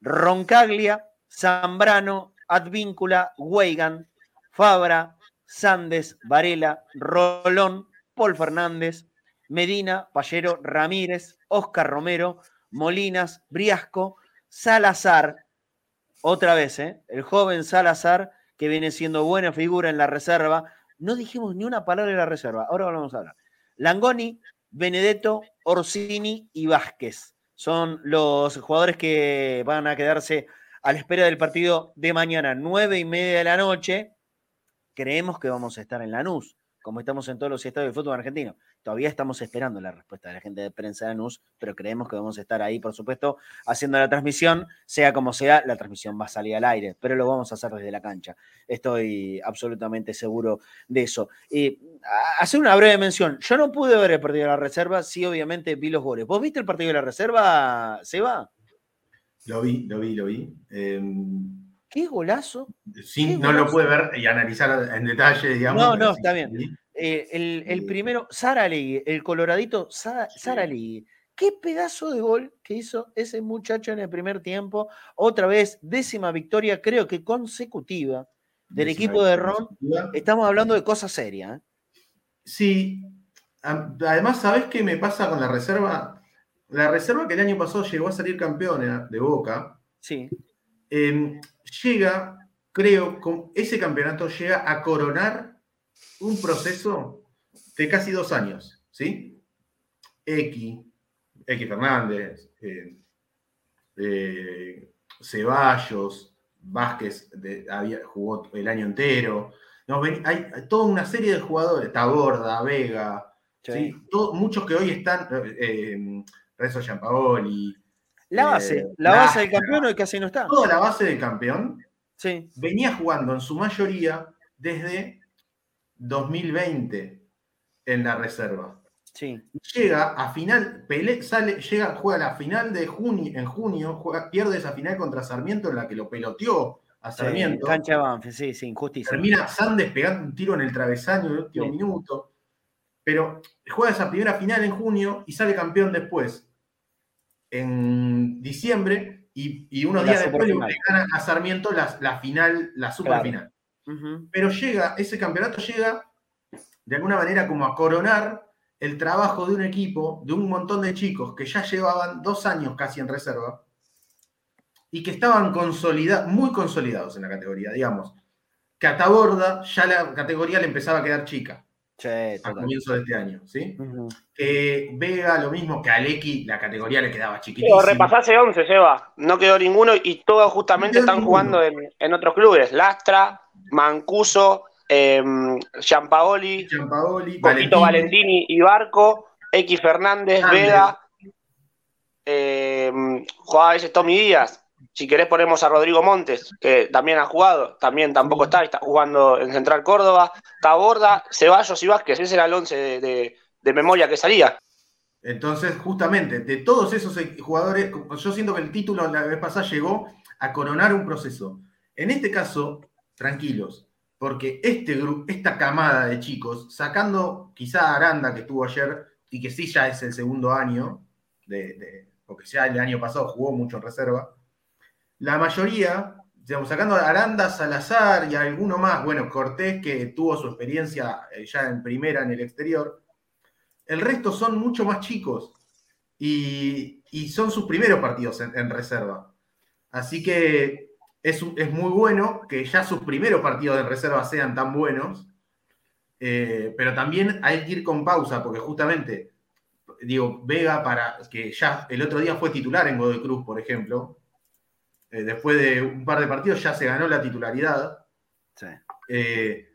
Roncaglia, Zambrano, Advíncula, Weigan, Fabra, Sandes, Varela, Rolón, Paul Fernández, Medina, Pallero, Ramírez, Oscar Romero, Molinas, Briasco, Salazar, otra vez, ¿eh? el joven Salazar, que viene siendo buena figura en la reserva. No dijimos ni una palabra de la reserva, ahora vamos a hablar. Langoni, Benedetto, Orsini y Vázquez. Son los jugadores que van a quedarse a la espera del partido de mañana, nueve y media de la noche creemos que vamos a estar en Lanús, como estamos en todos los estados de fútbol argentino. Todavía estamos esperando la respuesta de la gente de prensa de Lanús, pero creemos que vamos a estar ahí, por supuesto, haciendo la transmisión, sea como sea, la transmisión va a salir al aire, pero lo vamos a hacer desde la cancha. Estoy absolutamente seguro de eso. Y hacer una breve mención, yo no pude ver el partido de la reserva, sí, obviamente vi los goles. ¿Vos viste el partido de la reserva, Seba? Lo vi, lo vi, lo vi. Em, qué golazo. Sí, no lo puede ver y analizar en detalle, digamos. No, no, está bien. Eh, el, el, primero, Sara Lee, el coloradito Sara, Lee. Qué pedazo de gol que hizo ese muchacho en el primer tiempo. Otra vez, décima victoria, creo que consecutiva del equipo de Ron. Estamos hablando de cosas serias. ¿eh? Sí. Además, ¿sabes qué me pasa con la reserva? La reserva que el año pasado llegó a salir campeona de Boca. Sí. Em, llega, creo, con ese campeonato llega a coronar un proceso de casi dos años, ¿sí? X, X Fernández, eh, eh, Ceballos, Vázquez había, jugó el año entero. hay, toda una serie de jugadores, Taborda, Vega, sí. muchos que hoy están, eh, Rezo Giampaoli, la eh, base, la, base del campeón hoy casi no está. Toda la base del campeón sí. venía jugando en su mayoría desde 2020 en la reserva. Sí. Llega a final, Pelé sale, llega, juega la final de junio, en junio, pierde esa final contra Sarmiento en la que lo peloteó a Sarmiento. Sí, cancha Banfe, sí, sí, injusticia. Termina Sandes pegando un tiro en el travesaño en el último minuto. Pero juega esa primera final en junio y sale campeón después en diciembre y, unos días después le gana a Sarmiento la, final, la super final. Pero llega, ese campeonato llega de alguna manera como a coronar el trabajo de un equipo, de un montón de chicos que ya llevaban dos años casi en reserva y que estaban consolidados, muy consolidados en la categoría, digamos. Que a Taborda ya la categoría le empezaba a quedar chica a comienzo de este año, ¿sí? Que Vega, lo mismo que Aleki, la categoría le quedaba chiquitita. repasase 11, Seba. No quedó ninguno y todos justamente están jugando en, otros clubes. Lastra, Mancuso, eh, Giampaoli, Valentini. y Barco, X Fernández, Vega. Eh, jugaba a veces Tommy Díaz. Si querés ponemos a Rodrigo Montes, que también ha jugado, también tampoco está, está jugando en Central Córdoba, Taborda, Ceballos y Vázquez, ese era el 11 de, memoria que salía. Entonces, justamente, de todos esos jugadores, yo siento que el título la vez pasada llegó a coronar un proceso. En este caso, tranquilos, porque este esta camada de chicos, sacando quizá a Aranda que estuvo ayer y que sí ya es el segundo año, de, porque ya el año pasado jugó mucho en reserva, la mayoría, digamos, sacando a Aranda, Salazar y alguno más, bueno, Cortés, que tuvo su experiencia eh, ya en primera en el exterior, El resto son mucho más chicos y, son sus primeros partidos en, reserva. Así que es, es, muy bueno que ya sus primeros partidos en reserva sean tan buenos, eh, pero también hay que ir con pausa, porque justamente, digo, Vega, para que ya el otro día fue titular en Godoy Cruz, por ejemplo, eh, después de un par de partidos ya se ganó la titularidad. Eh,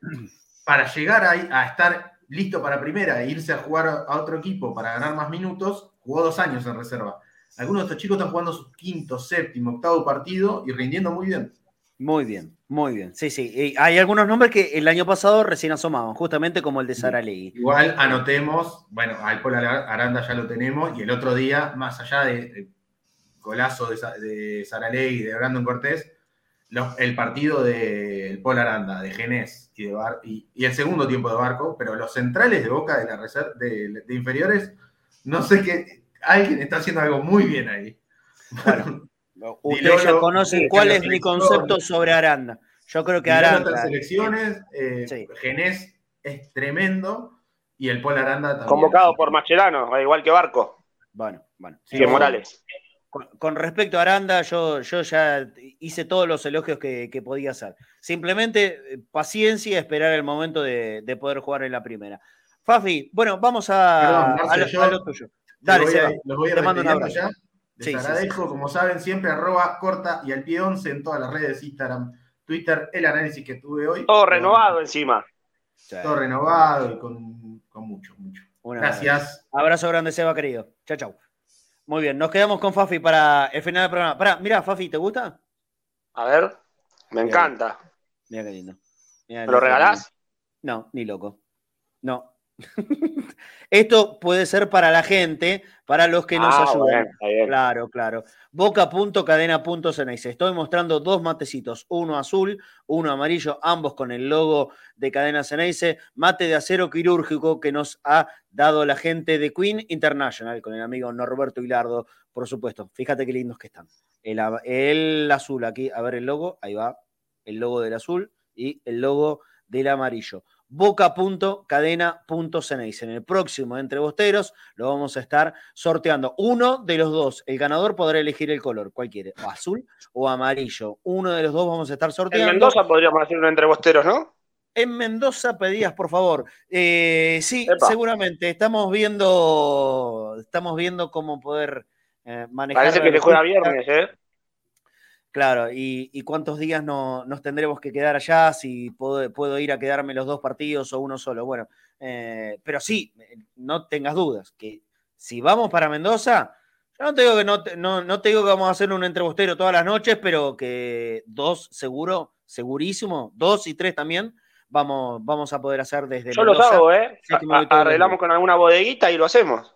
para llegar a, estar listo para primera e irse a jugar a otro equipo para ganar más minutos, jugó dos años en reserva. Algunos de estos chicos están jugando su quinto, séptimo, octavo partido y rindiendo muy bien. Muy bien, muy bien. Sí, sí. hay algunos nombres que el año pasado recién asomaban, justamente como el de Sara Lee. Igual anotemos, bueno, al Polo Aranda ya lo tenemos, y el otro día, más allá de, golazo de, de Saraley y de Brandon Cortés, el partido del Paul Aranda, de Genés y, de Bar, y, el segundo tiempo de Barco, pero los centrales de Boca de la reserva, de, inferiores, no sé qué, alguien está haciendo algo muy bien ahí. Bueno, ustedes ya conocen cuál es mi concepto sobre Aranda. Yo creo que Aranda. Las selecciones, eh, Genés es tremendo y el Paul Aranda también. Convocado por Mascherano, igual que Barco. Bueno, bueno. Sí, Morales. Con, respecto a Aranda, yo, yo ya hice todos los elogios que, podía hacer. Simplemente eh, paciencia y esperar el momento de, poder jugar en la primera. Fafi, bueno, vamos a, lo, tuyo. Dale, los voy a, te mando un abrazo. Ya. Les agradezco, como saben, siempre arroba corta y al pie 11 en todas las redes, Instagram, Twitter, el análisis que tuve hoy. Todo renovado encima. Todo renovado y con, con mucho, mucho. Gracias. Abrazo grande, Seba, querido. Chao, chao. Muy bien, nos quedamos con Fafi para el final del programa. Pará, mira, Fafi, ¿te gusta? A ver, me encanta. Mira qué lindo. ¿Me lo regalás? No, ni loco. No. Esto puede ser para la gente, para los que nos ah, ayudan. claro, claro. Boca.cadena.ceneice. Estoy mostrando dos matecitos, uno azul, uno amarillo, ambos con el logo de Cadena Ceneice. Mate de acero quirúrgico que nos ha dado la gente de Queen International, con el amigo Norberto Hilardo, por supuesto. Fíjate qué lindos que están. El, el azul aquí, a ver el logo, ahí va, el logo del azul y el logo del amarillo boca.cadena.ceneice. En el próximo Entre Bosteros lo vamos a estar sorteando. Uno de los dos, el ganador podrá elegir el color, ¿cuál quiere? O azul o amarillo. Uno de los dos vamos a estar sorteando. En Mendoza podríamos hacer un Entre Bosteros, ¿no? En Mendoza pedías, por favor. Eh, sí, seguramente. Estamos viendo, estamos viendo cómo poder eh, manejar. Parece que le juega viernes, ¿eh? Claro, y, cuántos días no, nos tendremos que quedar allá, si puedo, ir a quedarme los dos partidos o uno solo. Bueno, eh, pero sí, no tengas dudas, que si vamos para Mendoza, yo no te digo que no, no, te digo que vamos a hacer un entrebostero todas las noches, pero que dos seguro, segurísimo, dos y tres también, vamos, vamos a poder hacer desde Yo los hago, ¿eh? Arreglamos con alguna bodeguita y lo hacemos.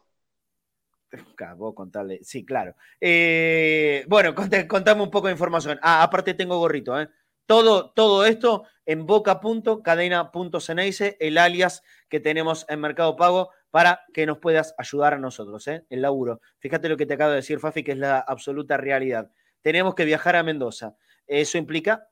Vos contarle. Sí, claro. Eh, bueno, contame un poco de información. Ah, aparte tengo gorrito, ¿eh? Todo, todo esto en boca.cadena.ceneice, el alias que tenemos en Mercado Pago para que nos puedas ayudar a nosotros, ¿eh? El laburo. Fíjate lo que te acabo de decir, Fafi, que es la absoluta realidad. Tenemos que viajar a Mendoza. Eso implica,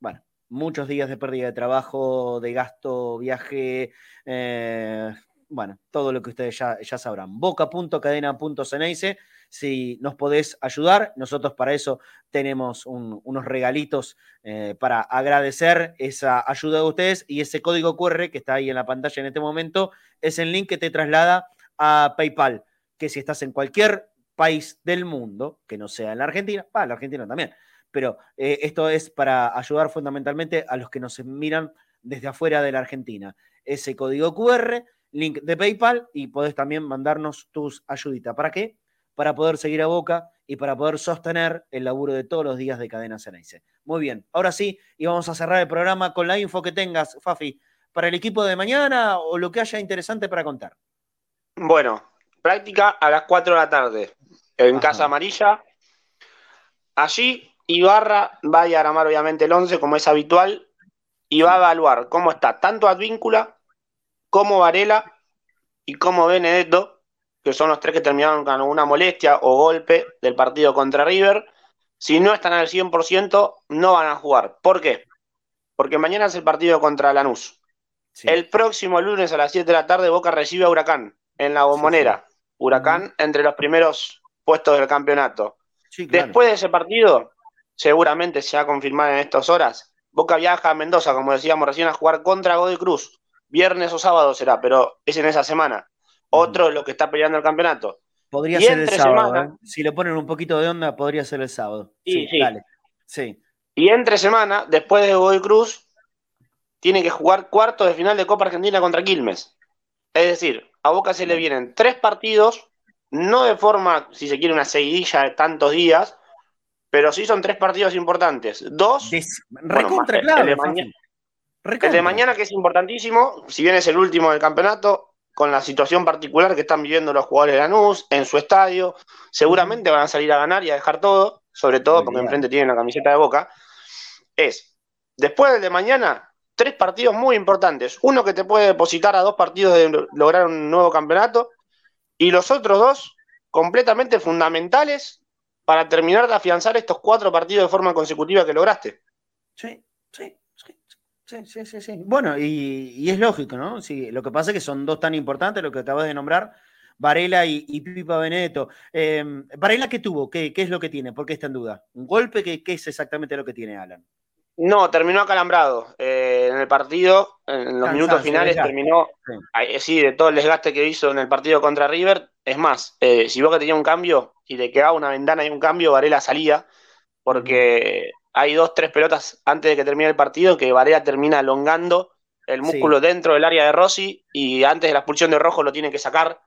bueno, muchos días de pérdida de trabajo, de gasto, viaje, eh, bueno, todo lo que ustedes ya, ya sabrán. Boca.cadena.ceneice, si nos podés ayudar, nosotros para eso tenemos unos regalitos eh, para agradecer esa ayuda de ustedes y ese código QR que está ahí en la pantalla en este momento es el link que te traslada a PayPal, que si estás en cualquier país del mundo, que no sea en la Argentina, para la Argentina también, pero eh, esto es para ayudar fundamentalmente a los que nos miran desde afuera de la Argentina. Ese código QR link de PayPal y podés también mandarnos tus ayuditas. ¿Para qué? Para poder seguir a Boca y para poder sostener el laburo de todos los días de Cadena Ceneice. Muy bien, ahora sí, y vamos a cerrar el programa con la info que tengas, Fafi, para el equipo de mañana o lo que haya interesante para contar. Bueno, práctica a las 4 de la tarde en Casa Amarilla. Allí Ibarra va a diagramar obviamente el 11 como es habitual y va a evaluar cómo está tanto Advíncula como Varela y como Benedetto, que son los tres que terminaron con alguna molestia o golpe del partido contra River, si no están al 100%, no van a jugar. ¿Por qué? Porque mañana es el partido contra Lanús. El próximo lunes a las 7 de la tarde Boca recibe a Huracán. en la bombonera. Huracán entre los primeros puestos del campeonato. Después de ese partido, seguramente se va a confirmar en estas horas, Boca viaja a Mendoza, como decíamos recién, a jugar contra Godoy Cruz. Viernes o sábado será, pero es en esa semana. Otro es lo que está peleando el campeonato. Podría ser el sábado. ¿eh? Si le ponen un poquito de onda, podría ser el sábado. Sí, sí. sí. Y entre semana, después de Godoy Cruz, tiene que jugar cuarto de final de Copa Argentina contra Quilmes. Es decir, a Boca se le vienen tres partidos, no de forma, si se quiere, una seguidilla de tantos días, pero sí son tres partidos importantes. Dos. recontra, claro. El de, mañana, el de mañana, que es importantísimo, si bien es el último del campeonato, con la situación particular que están viviendo los jugadores de Lanús en su estadio, seguramente van a salir a ganar y a dejar todo, sobre todo porque enfrente tienen la camiseta de Boca. Es, después del de mañana, tres partidos muy importantes. Uno que te puede depositar a dos partidos de lograr un nuevo campeonato y los otros dos completamente fundamentales para terminar de afianzar estos cuatro partidos de forma consecutiva que lograste. Sí, sí, sí, sí, sí, sí. Bueno, y, es lógico, ¿no? Sí, lo que pasa es que son dos tan importantes, lo que acabas de nombrar, Varela y, Pipa Benedetto. Em, ¿Varela qué tuvo? ¿Qué, es lo que tiene? ¿Por qué está en duda? ¿Un golpe? ¿Qué, qué es exactamente lo que tiene Alan? No, terminó acalambrado. Eh, en el partido, en los minutos finales, terminó, sí. de todo el desgaste que hizo en el partido contra River. Es más, eh, si que tenía un cambio y le quedaba una ventana y un cambio, Varela salía, porque hay dos, tres pelotas antes de que termine el partido que Varela termina alongando el músculo dentro del área de Rossi y antes de la expulsión de Rojo lo tiene que sacar,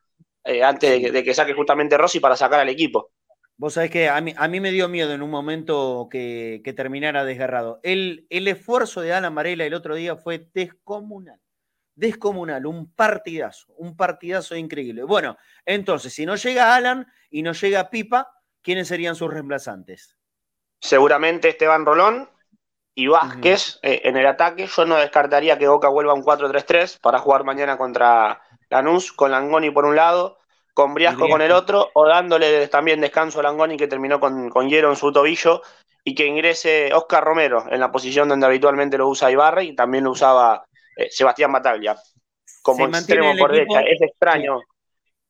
eh, antes de que saque justamente Rossi para sacar al equipo. Vos sabés que a mí, a mí me dio miedo en un momento que, terminara desgarrado. El, el, esfuerzo de Alan Varela el otro día fue descomunal. Descomunal, un partidazo, un partidazo increíble. Bueno, entonces, si no llega Alan y no llega Pipa, ¿quiénes serían sus reemplazantes? Seguramente Esteban Rolón y Vázquez eh, en el ataque. Yo no descartaría que Boca vuelva a un 4-3-3 para jugar mañana contra Lanús, con Langoni por un lado, con Briasco con el otro, o dándole también descanso a Langoni que terminó con, con hielo en su tobillo, y que ingrese Oscar Romero en la posición donde habitualmente lo usa Ibarra y también lo usaba eh, Sebastián Bataglia como extremo por derecha. Es extraño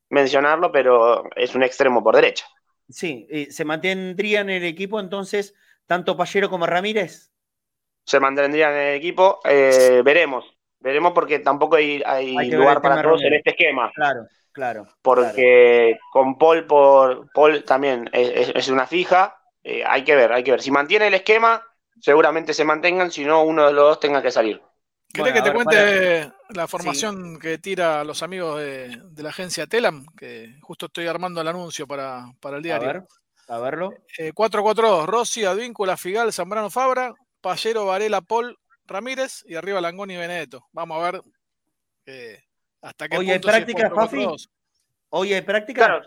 mencionarlo, pero es un extremo por derecha. Sí, ¿se mantendría en el equipo entonces tanto Pallero como Ramírez? Se mantendrían en el equipo, eh, veremos, veremos porque tampoco hay, lugar para todos en este esquema. Claro. Claro. Porque con Paul por Paul también es, una fija. Eh, hay que ver, hay que ver. Si mantiene el esquema, seguramente se mantengan, si no, uno de los dos tenga que salir. ¿Querés que te cuente la formación que tira los amigos de, la agencia Telam? Que justo estoy armando el anuncio para, el diario. A, ver, a verlo. 4-4-2, eh, Rossi, Advíncula, Figal, Zambrano Fabra, Pallero, Varela, Paul, Ramírez y arriba Langoni y Benedetto. Vamos a ver eh, ¿Hasta qué Hoy hay prácticas, Fafi. Hoy hay prácticas. Claro,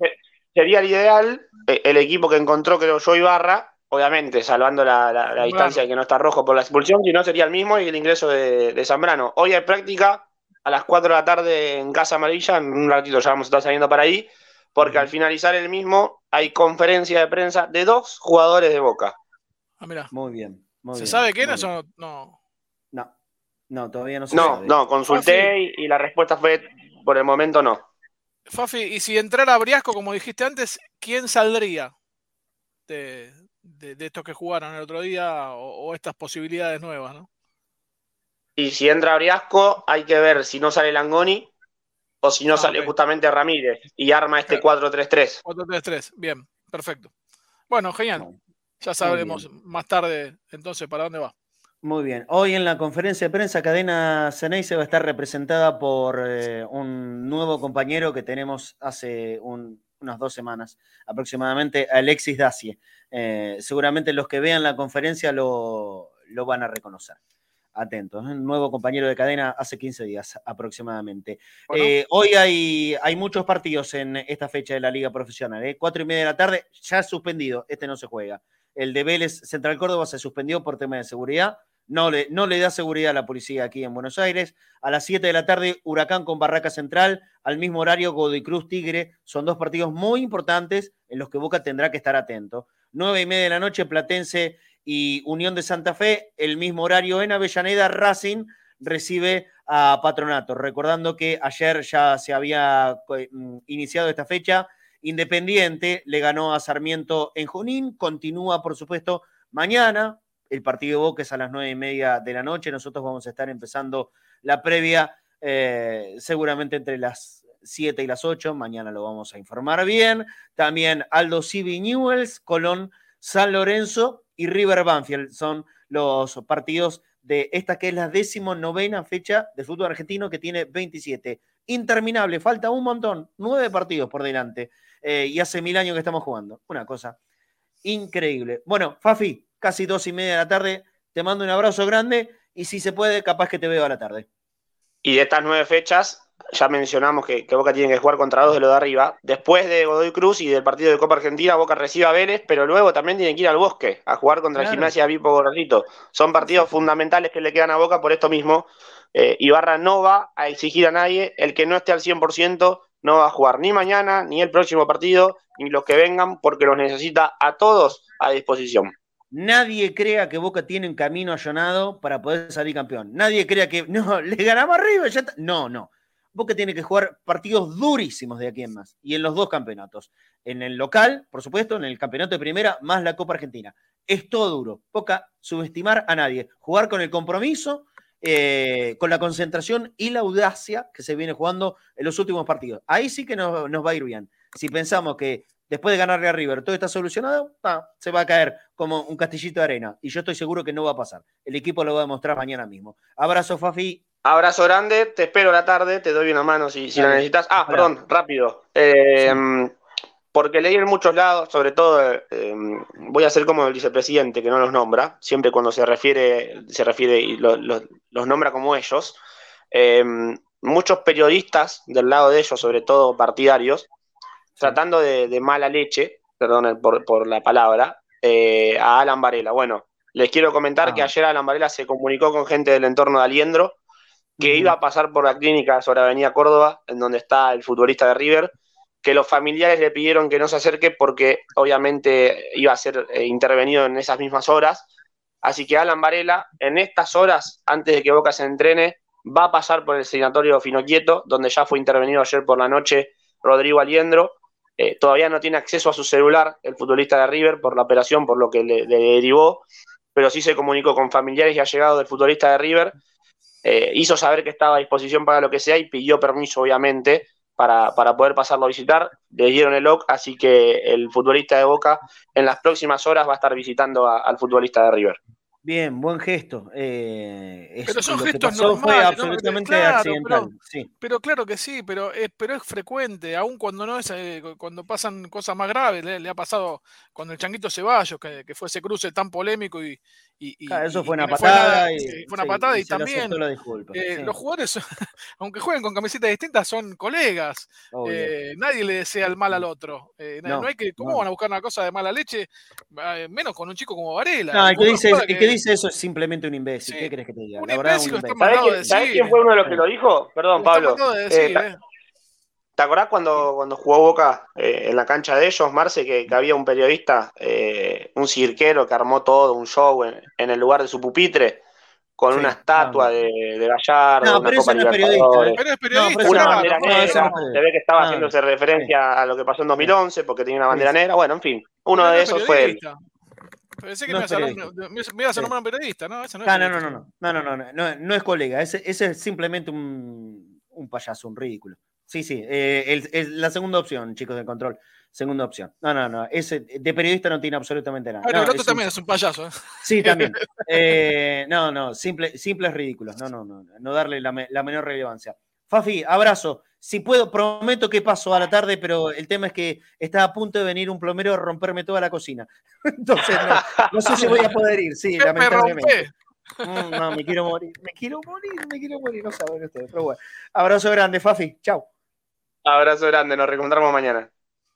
sería el ideal eh, el equipo que encontró, creo yo, Ibarra, obviamente, salvando la, distancia de que no está rojo por la expulsión, si no sería el mismo y el ingreso de, Zambrano. Hoy hay práctica a las 4 de la tarde en Casa Amarilla, en un ratito ya vamos a estar saliendo para ahí, porque al finalizar el mismo hay conferencia de prensa de dos jugadores de Boca. Ah, mira. Muy bien. ¿Se sabe quiénes o no? No. No, todavía no se No, no, consulté y, la respuesta fue por el momento no. Fafi, y si entrara Briasco, como dijiste antes, ¿quién saldría de, estos que jugaron el otro día o, estas posibilidades nuevas, no? Y si entra Briasco, hay que ver si no sale Langoni o si no ah, sale justamente Ramírez y arma este 4-3-3. 4-3-3, bien, perfecto. Bueno, genial. Ya sabremos más tarde entonces para dónde va. Muy bien. Hoy en la conferencia de prensa, Cadena se va a estar representada por eh, un nuevo compañero que tenemos hace unas dos semanas aproximadamente, Alexis Dacie. Eh, seguramente los que vean la conferencia lo, van a reconocer. Atentos, un nuevo compañero de cadena hace 15 días aproximadamente. Eh, hoy hay, hay muchos partidos en esta fecha de la Liga Profesional. Cuatro y media de la tarde, ya suspendido, este no se juega. El de Vélez Central Córdoba se suspendió por tema de seguridad no le, da seguridad a la policía aquí en Buenos Aires. A las 7 de la tarde, Huracán con Barraca Central. Al mismo horario, Godoy Cruz Tigre. Son dos partidos muy importantes en los que Boca tendrá que estar atento. 9 y media de la noche, Platense y Unión de Santa Fe. El mismo horario en Avellaneda, Racing recibe a Patronato. Recordando que ayer ya se había mm, iniciado esta fecha, Independiente le ganó a Sarmiento en Junín, continúa por supuesto mañana, el partido de Boca a las nueve y media de la noche, nosotros vamos a estar empezando la previa eh, seguramente entre las 7 y las 8, mañana lo vamos a informar bien. También Aldo Civi Newells, Colón, San Lorenzo y River Banfield son los partidos de esta que es la decimonovena fecha del fútbol argentino que tiene 27. Interminable, falta un montón, nueve partidos por delante. Eh, y hace mil años que estamos jugando. Una cosa increíble. Bueno, Fafi, casi dos y media de la tarde, te mando un abrazo grande y si se puede, capaz que te veo a la tarde. Y de estas nueve fechas, ya mencionamos que, Boca tiene que jugar contra dos de los de arriba. Después de Godoy Cruz y del partido de Copa Argentina, Boca recibe a Vélez, pero luego también tiene que ir al Bosque a jugar contra el Gimnasia Vipo Gorrito. Son partidos fundamentales que le quedan a Boca por esto mismo. Eh, Ibarra no va a exigir a nadie, el que no esté al 100% no va a jugar ni mañana, ni el próximo partido, ni los que vengan, porque los necesita a todos a disposición. Nadie crea que Boca tiene un camino allanado para poder salir campeón. Nadie crea que, no, le ganamos arriba, No, no. Boca tiene que jugar partidos durísimos de aquí en más. Y en los dos campeonatos. En el local, por supuesto, en el campeonato de primera, más la Copa Argentina. Es todo duro. Boca subestimar a nadie. Jugar con el compromiso, eh, con la concentración y la audacia que se viene jugando en los últimos partidos. Ahí sí que nos va a ir bien. Si pensamos que después de ganarle a River todo está solucionado, se va a caer como un castillito de arena. Y yo estoy seguro que no va a pasar. El equipo lo va a demostrar mañana mismo. Abrazo, Fafi. Abrazo grande, te espero la tarde, te doy una mano si, si la necesitas. Ah, perdón, rápido. Eh, porque leí en muchos lados, sobre todo, eh, voy a ser como el vicepresidente que no los nombra, siempre cuando se refiere, se refiere y los nombra como ellos. Eh, muchos periodistas del lado de ellos, sobre todo partidarios, tratando de, mala leche, perdón por, la palabra, a Alan Varela. Bueno, les quiero comentar que ah. ayer Alan Varela se comunicó con gente del entorno de Aliendro que iba a pasar por la clínica sobre Avenida Córdoba, en donde está el futbolista de River, que los familiares le pidieron que no se acerque porque obviamente iba a ser eh, intervenido en esas mismas horas. Así que Alan Varela, en estas horas, antes de que Boca se entrene, va a pasar por el senatorio Finoquieto, donde ya fue intervenido ayer por la noche Rodrigo Aliendro. Eh, todavía no tiene acceso a su celular el futbolista de River por la operación, por lo que le, derivó, pero sí se comunicó con familiares y allegados del futbolista de River eh, hizo saber que estaba a disposición para lo que sea y pidió permiso, obviamente, para, poder pasarlo a visitar. Le dieron el OK, así que el futbolista de Boca en las próximas horas va a estar visitando al futbolista de River. Bien, buen gesto. Eh, pero son gestos normales. Fue absolutamente accidental. Pero, claro que sí, pero es, pero es frecuente, aun cuando no es, eh, cuando pasan cosas más graves. Le, ha pasado cuando el Changuito Ceballos, que, que, fue ese cruce tan polémico y. eso fue una patada. y, fue una patada y, también. Eh, los jugadores, aunque jueguen con camisetas distintas, son colegas. nadie le desea el mal al otro. No, hay que, ¿Cómo van a buscar una cosa de mala leche? Menos con un chico como Varela. No, que dice, dice eso es simplemente un imbécil. ¿Qué crees que te diga? Un imbécil, ¿Sabes, quién fue uno de los que lo dijo? Perdón, Pablo. Eh, eh. ¿Te acordás cuando, cuando jugó Boca eh, en la cancha de ellos, Marce, que, había un periodista, un cirquero que armó todo un show en, el lugar de su pupitre? Con una estatua de, de Gallardo, no, pero una no es periodista. Pero es periodista. una bandera negra. se ve que estaba haciéndose referencia a lo que pasó en 2011 porque tenía una bandera negra. Bueno, en fin, uno de esos fue él. Pensé que me, ibas a nombrar un periodista, ¿no? no, no, no, no, no, no, no, no, no, es colega, ese, ese es simplemente un, un, payaso, un ridículo. Sí, sí, eh, el, la segunda opción, chicos del control, segunda opción. No, no, no, ese de periodista no tiene absolutamente nada. Pero el otro también es un payaso. ¿eh? Sí, también. Eh, no, no, simple, simples ridículos, no, no, no, no darle la, la menor relevancia. Fafi, abrazo. Si puedo, prometo que paso a la tarde, pero el tema es que está a punto de venir un plomero a romperme toda la cocina. Entonces, no, sé si voy a poder ir, sí, lamentablemente. Mm, no, me quiero morir, me quiero morir, me quiero morir, no saben ustedes. Pero bueno, abrazo grande, Fafi, chao. Abrazo grande, nos reencontramos mañana.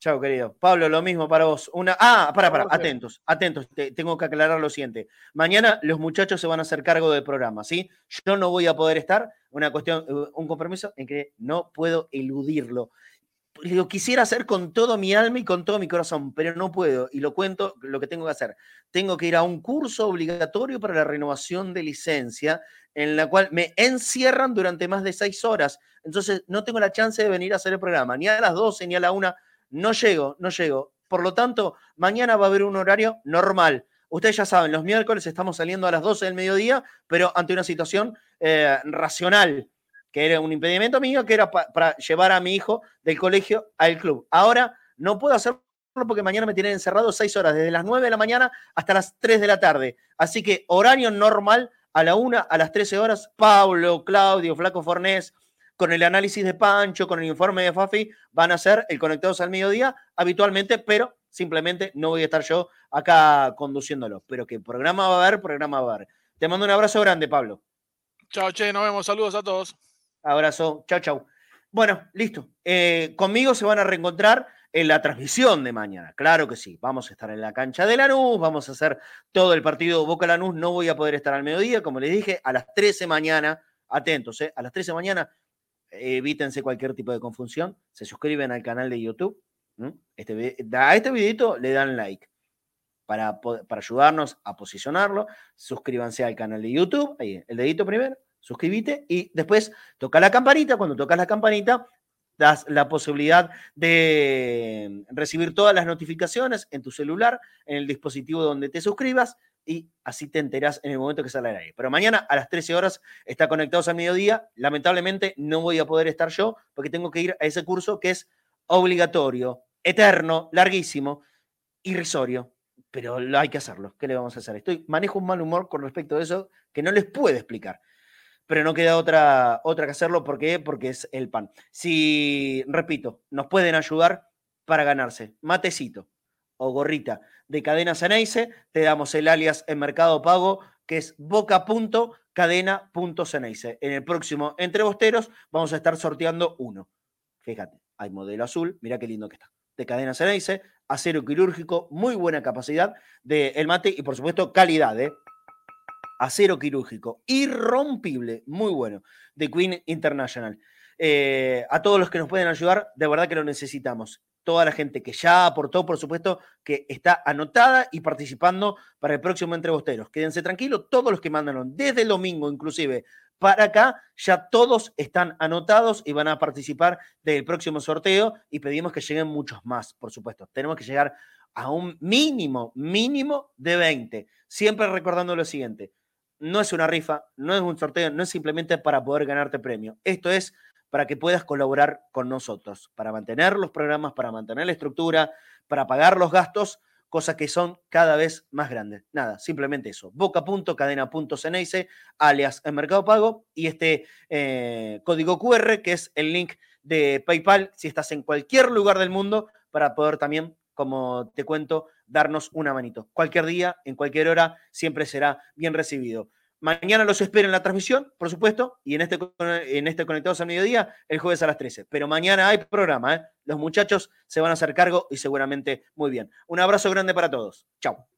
Chao, querido. Pablo, lo mismo para vos. Una... Ah, para, para, atentos, atentos. tengo que aclarar lo siguiente. Mañana los muchachos se van a hacer cargo del programa, ¿sí? Yo no voy a poder estar, una cuestión, eh, un compromiso en que no puedo eludirlo. Lo quisiera hacer con todo mi alma y con todo mi corazón, pero no puedo. Y lo cuento lo que tengo que hacer. Tengo que ir a un curso obligatorio para la renovación de licencia, en la cual me encierran durante más de seis horas. Entonces no tengo la chance de venir a hacer el programa, ni a las 12 ni a la 1. No llego, no llego. Por lo tanto, mañana va a haber un horario normal. Ustedes ya saben, los miércoles estamos saliendo a las 12 del mediodía, pero ante una situación eh, racional que era un impedimento mío, que era para llevar a mi hijo del colegio al club. Ahora no puedo hacerlo porque mañana me tienen encerrado seis horas, desde las 9 de la mañana hasta las 3 de la tarde. Así que horario normal a la 1, a las 13 horas, Pablo, Claudio, Flaco Fornés, con el análisis de Pancho, con el informe de Fafi, van a ser el Conectados al Mediodía habitualmente, pero simplemente no voy a estar yo acá conduciéndolo. Pero que programa va a haber, programa va a haber. Te mando un abrazo grande, Pablo. Chao, Che, nos vemos. Saludos a todos. Abrazo. Chau, chau. Bueno, listo. Eh, conmigo se van a reencontrar en la transmisión de mañana. Claro que sí. Vamos a estar en la cancha de Lanús, vamos a hacer todo el partido Boca Lanús. No voy a poder estar al mediodía, como les dije, a las 13 mañana. Atentos, ¿eh? A las 13 mañana. Evítense cualquier tipo de confusión. Se suscriben al canal de YouTube. Este, a este videito le dan like para, para ayudarnos a posicionarlo. Suscríbanse al canal de YouTube. Ahí, el dedito primero suscríbete y después toca la campanita. Cuando tocas la campanita, das la posibilidad de recibir todas las notificaciones en tu celular, en el dispositivo donde te suscribas y así te enterás en el momento que sale ahí. Pero mañana a las 13 horas está conectados al mediodía. Lamentablemente no voy a poder estar yo porque tengo que ir a ese curso que es obligatorio, eterno, larguísimo, irrisorio. Pero hay que hacerlo. ¿Qué le vamos a hacer? Estoy, manejo un mal humor con respecto a eso que no les puedo explicar pero no queda otra, otra que hacerlo. ¿Por qué? Porque es el pan. Si, repito, nos pueden ayudar para ganarse matecito o gorrita de cadena Ceneice, te damos el alias en Mercado Pago, que es boca.cadena.ceneice. En el próximo Entre Bosteros vamos a estar sorteando uno. Fíjate, hay modelo azul, mira qué lindo que está. De cadena Ceneice, acero quirúrgico, muy buena capacidad de el mate y por supuesto calidad, ¿eh? Acero quirúrgico, irrompible, muy bueno, de Queen International. Eh, a todos los que nos pueden ayudar, de verdad que lo necesitamos. Toda la gente que ya aportó, por supuesto, que está anotada y participando para el próximo Entre Bosteros. Quédense tranquilos, todos los que mandaron desde el domingo, inclusive para acá, ya todos están anotados y van a participar del próximo sorteo y pedimos que lleguen muchos más, por supuesto. Tenemos que llegar a un mínimo, mínimo de 20. Siempre recordando lo siguiente, no es una rifa, no es un sorteo, no es simplemente para poder ganarte premio. Esto es para que puedas colaborar con nosotros, para mantener los programas, para mantener la estructura, para pagar los gastos, cosas que son cada vez más grandes. Nada, simplemente eso. Boca.cadena.ceneice, alias en Mercado Pago, y este eh, código QR, que es el link de PayPal, si estás en cualquier lugar del mundo, para poder también como te cuento, darnos una manito. Cualquier día, en cualquier hora, siempre será bien recibido. Mañana los espero en la transmisión, por supuesto, y en este, en este Conectados al Mediodía, el jueves a las 13. Pero mañana hay programa, ¿eh? Los muchachos se van a hacer cargo y seguramente muy bien. Un abrazo grande para todos. Chao.